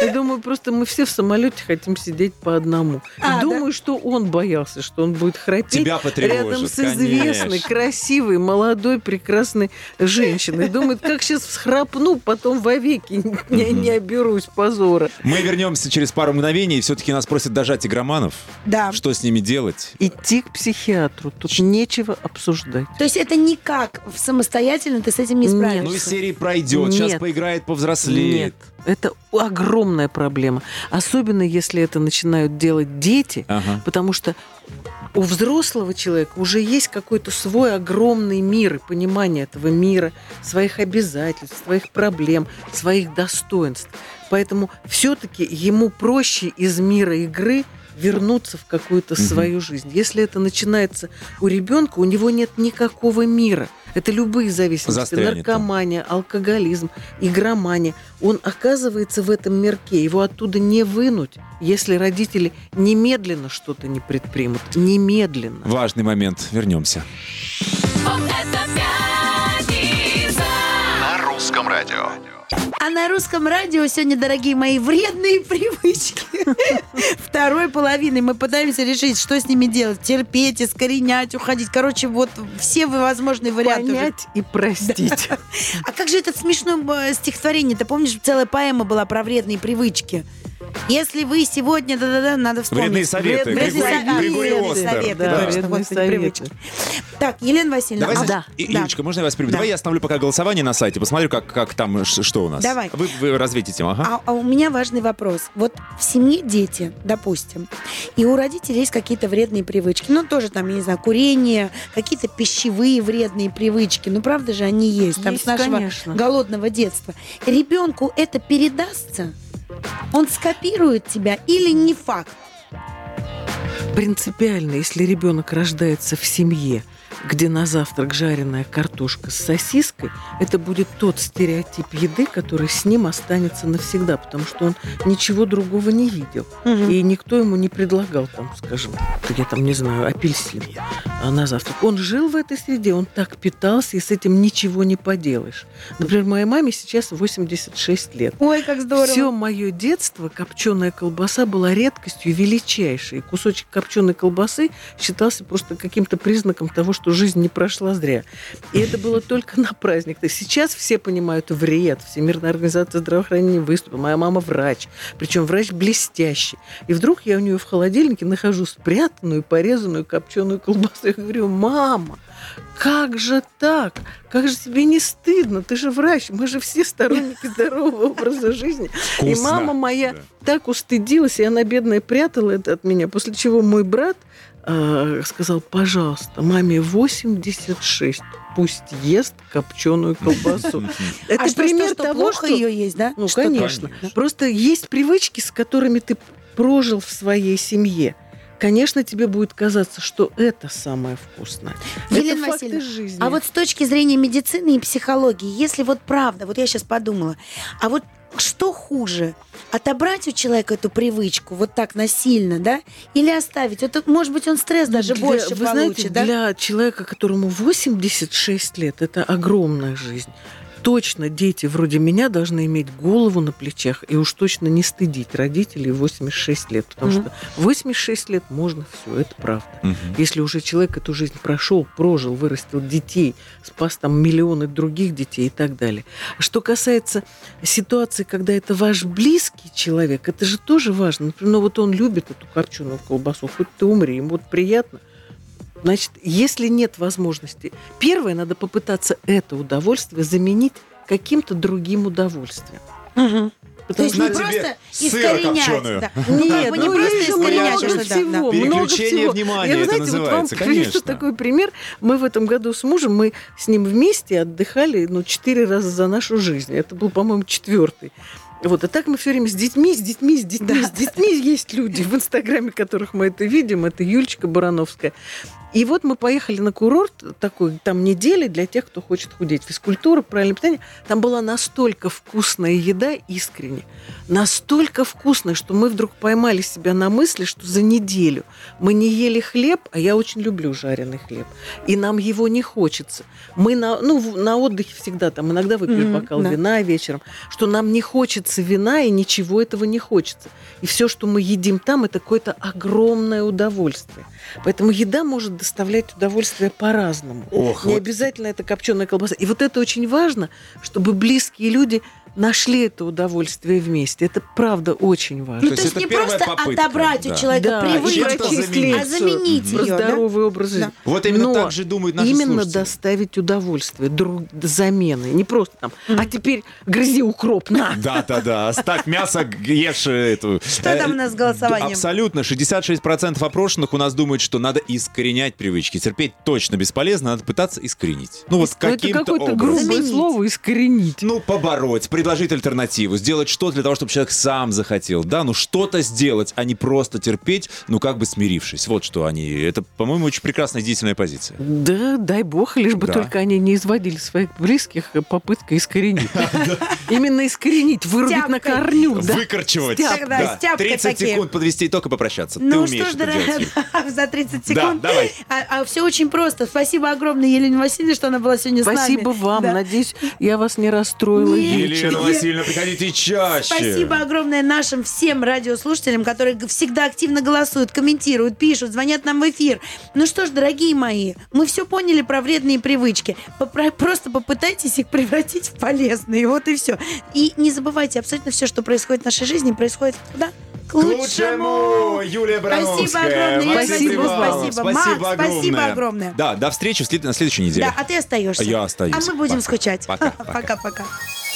Я думаю, просто мы все в самолете хотим сидеть по одному. А, думаю, что он боялся, что он будет храпеть Тебя рядом с известной, конечно. красивой, молодой, прекрасной женщиной. Думает, как сейчас всхрапну, потом вовеки не, не оберусь позора. Мы вернемся через пару мгновений. Все-таки нас просят дожать игроманов. Да. Что с ними делать? Идти к психиатру, тут нечего обсуждать. То есть это никак самостоятельно ты с этим не Нет. справишься. Ну, из серии пройдет, сейчас Нет. поиграет, повзрослеет. Нет, это огромная проблема. Особенно, если это начинают делать дети, Ага. потому что у взрослого человека уже есть какой-то свой огромный мир и понимание этого мира, своих обязательств, своих проблем, своих достоинств. Поэтому все-таки ему проще из мира игры вернуться в какую-то свою жизнь. Если это начинается у ребенка, у него нет никакого мира. Это любые зависимости. Застрянет там. Наркомания, алкоголизм, игромания. Он оказывается в этом мирке. Его оттуда не вынуть, если родители немедленно что-то не предпримут. Немедленно. Важный момент. Вернемся. Вот это пятница. На русском радио. А на русском радио сегодня, дорогие мои, вредные привычки. Второй половины мы пытаемся решить, что с ними делать. Терпеть, искоренять, уходить. Короче, вот все возможные варианты. Понять и простить. А как же это смешное э, стихотворение? Ты помнишь, целая поэма была про вредные привычки? Если вы сегодня, да-да-да, надо вспомнить. Вредные советы. Вредные Григорий- Григорий вредные Остер. советы, Да, точно, вредные господи, советы. привычки. Так, Елена Васильевна. Давай, а, да, И- да. Можно я вас приму? Да. Давай я остановлю пока голосование на сайте, посмотрю, как, как там, что у нас. Давай. Вы, вы развейте тему, ага. А, а у меня важный вопрос. Вот в семье дети, допустим, и у родителей есть какие-то вредные привычки. Ну, тоже там, я не знаю, курение, какие-то пищевые вредные привычки. Ну, правда же, они есть. Там Есть, с нашего конечно. голодного детства. Ребенку это передастся? Он скопирует тебя или не факт? Принципиально, если ребенок рождается в семье, где на завтрак жареная картошка с сосиской, это будет тот стереотип еды, который с ним останется навсегда, потому что он ничего другого не видел. И никто ему не предлагал, там, скажем, я там не знаю, апельсин а, на завтрак. Он жил в этой среде, он так питался, и с этим ничего не поделаешь. Например, моей маме сейчас 86 лет. Ой, как здорово. Все мое детство копченая колбаса была редкостью величайшей. Кусочек копченой колбасы считался просто каким-то признаком того, что жизнь не прошла зря. И это было только на праздник. То Сейчас все понимают вред. Всемирная организация здравоохранения выступила. Моя мама врач. Причем врач блестящий. И вдруг я у нее в холодильнике нахожу спрятанную, порезанную копченую колбасу. Я говорю, мама, как же так? Как же тебе не стыдно? Ты же врач. Мы же все сторонники здорового образа жизни. И Вкусно. мама моя Да. так устыдилась, и она, бедная, прятала это от меня. После чего мой брат э, сказал, пожалуйста, маме 86, пусть ест копченую колбасу. Это а пример что, что, того, плохо что... ее есть, да? Ну, Что конечно. Конечно. Просто есть привычки, с которыми ты прожил в своей семье. Конечно, тебе будет казаться, что это самое вкусное. Елена это факты Васильевна, жизни. А вот с точки зрения медицины и психологии, если вот правда, вот я сейчас подумала, а вот что хуже? Отобрать у человека эту привычку вот так насильно, да? Или оставить? Это, может быть, он стресс даже Для- больше вы получит, знаете, да? для человека, которому 86 лет, это огромная жизнь. Точно дети вроде меня должны иметь голову на плечах и уж точно не стыдить родителей в 86 лет. Потому Мгм. что 86 лет можно все, это правда. Мгм. Если уже человек эту жизнь прошел, прожил, вырастил детей, спас там миллионы других детей и так далее. Что касается ситуации, когда это ваш близкий человек, это же тоже важно. Например, ну вот он любит эту копченую колбасу, хоть ты умри, ему вот приятно. Значит, если нет возможности, первое, надо попытаться это удовольствие заменить каким-то другим удовольствием. Мгм. То есть не просто искоренять. Да. Ну, Нет, бы не ну, просто искоренять, много а да, всего, да. много Переключение всего. внимания, Я, вы это знаете, вот вам конечно. такой пример. Мы в этом году с мужем, мы с ним вместе отдыхали, ну, четыре раза за нашу жизнь. Это был, по-моему, четвертый. Вот, и так мы все время с детьми, с детьми, с детьми, с детьми есть люди, в Инстаграме которых мы это видим, это Юлечка Барановская. И вот мы поехали на курорт такой, там недели для тех, кто хочет худеть. Физкультура, правильное питание. Там была настолько вкусная еда искренне, настолько вкусная, что мы вдруг поймали себя на мысли, что за неделю мы не ели хлеб, а я очень люблю жареный хлеб, и нам его не хочется. Мы на, ну, на отдыхе всегда там иногда выпьешь Мгм, бокал да. вина вечером, что нам не хочется вина и ничего этого не хочется. И все, что мы едим там, это какое-то огромное удовольствие. Поэтому еда может доставлять удовольствие по-разному. Ох, Не вот обязательно это копченая колбаса. И вот это очень важно, чтобы близкие люди нашли это удовольствие вместе. Это правда очень важно. Ну, То то есть есть это не просто попытка, отобрать да. у человека Да, привычку, чем-то заменить. а заменить ее, да? здоровый образ жизни. Да. Вот именно Но так же думают наши Именно слушатели. доставить удовольствие, друг, замены. Не просто там, а теперь грызи укроп, на. Да, да, да. Оставь мясо, ешь эту. Что там у нас с голосованием? Абсолютно. 66% опрошенных у нас думают, что надо искоренять привычки. Терпеть точно бесполезно, надо пытаться искоренить. Ну вот Ну, это каким-то какое-то образом. грубое слово искоренить. Ну, побороть, предложить альтернативу, сделать что-то для того, чтобы человек сам захотел, да, ну что-то сделать, а не просто терпеть, ну как бы смирившись. Вот что они. Это, по-моему, очень прекрасная деятельная позиция. Да, дай бог, лишь бы Да. только они не изводили своих близких попыткой искоренить. Именно искоренить, вырубить на корню. да. Выкорчевать. Тогда Да. стяпкой 30 такие. секунд подвести итог и попрощаться. Ты Ну умеешь это делать. за 30 Да, секунд. давай. А, все очень просто. Спасибо огромное Елене Васильевне, что она была сегодня с нами. Спасибо вам. Надеюсь, я вас не расстроила. Нет. Я- Васильевна, приходите чаще. Спасибо огромное нашим всем радиослушателям, которые всегда активно голосуют, комментируют, пишут, звонят нам в эфир. Ну что ж, дорогие мои, мы все поняли про вредные привычки. Попро- Просто попытайтесь их превратить в полезные. Вот и все. И не забывайте, абсолютно все, что происходит в нашей жизни, происходит куда? К лучшему! Юлия Барановская. Спасибо огромное, Спасибо вам. Спасибо Макс, огромное. спасибо огромное. Да, до встречи на следующей неделе. Да, а ты остаешься. Я остаюсь. А мы будем Пока. скучать. Пока, пока. Пока-пока.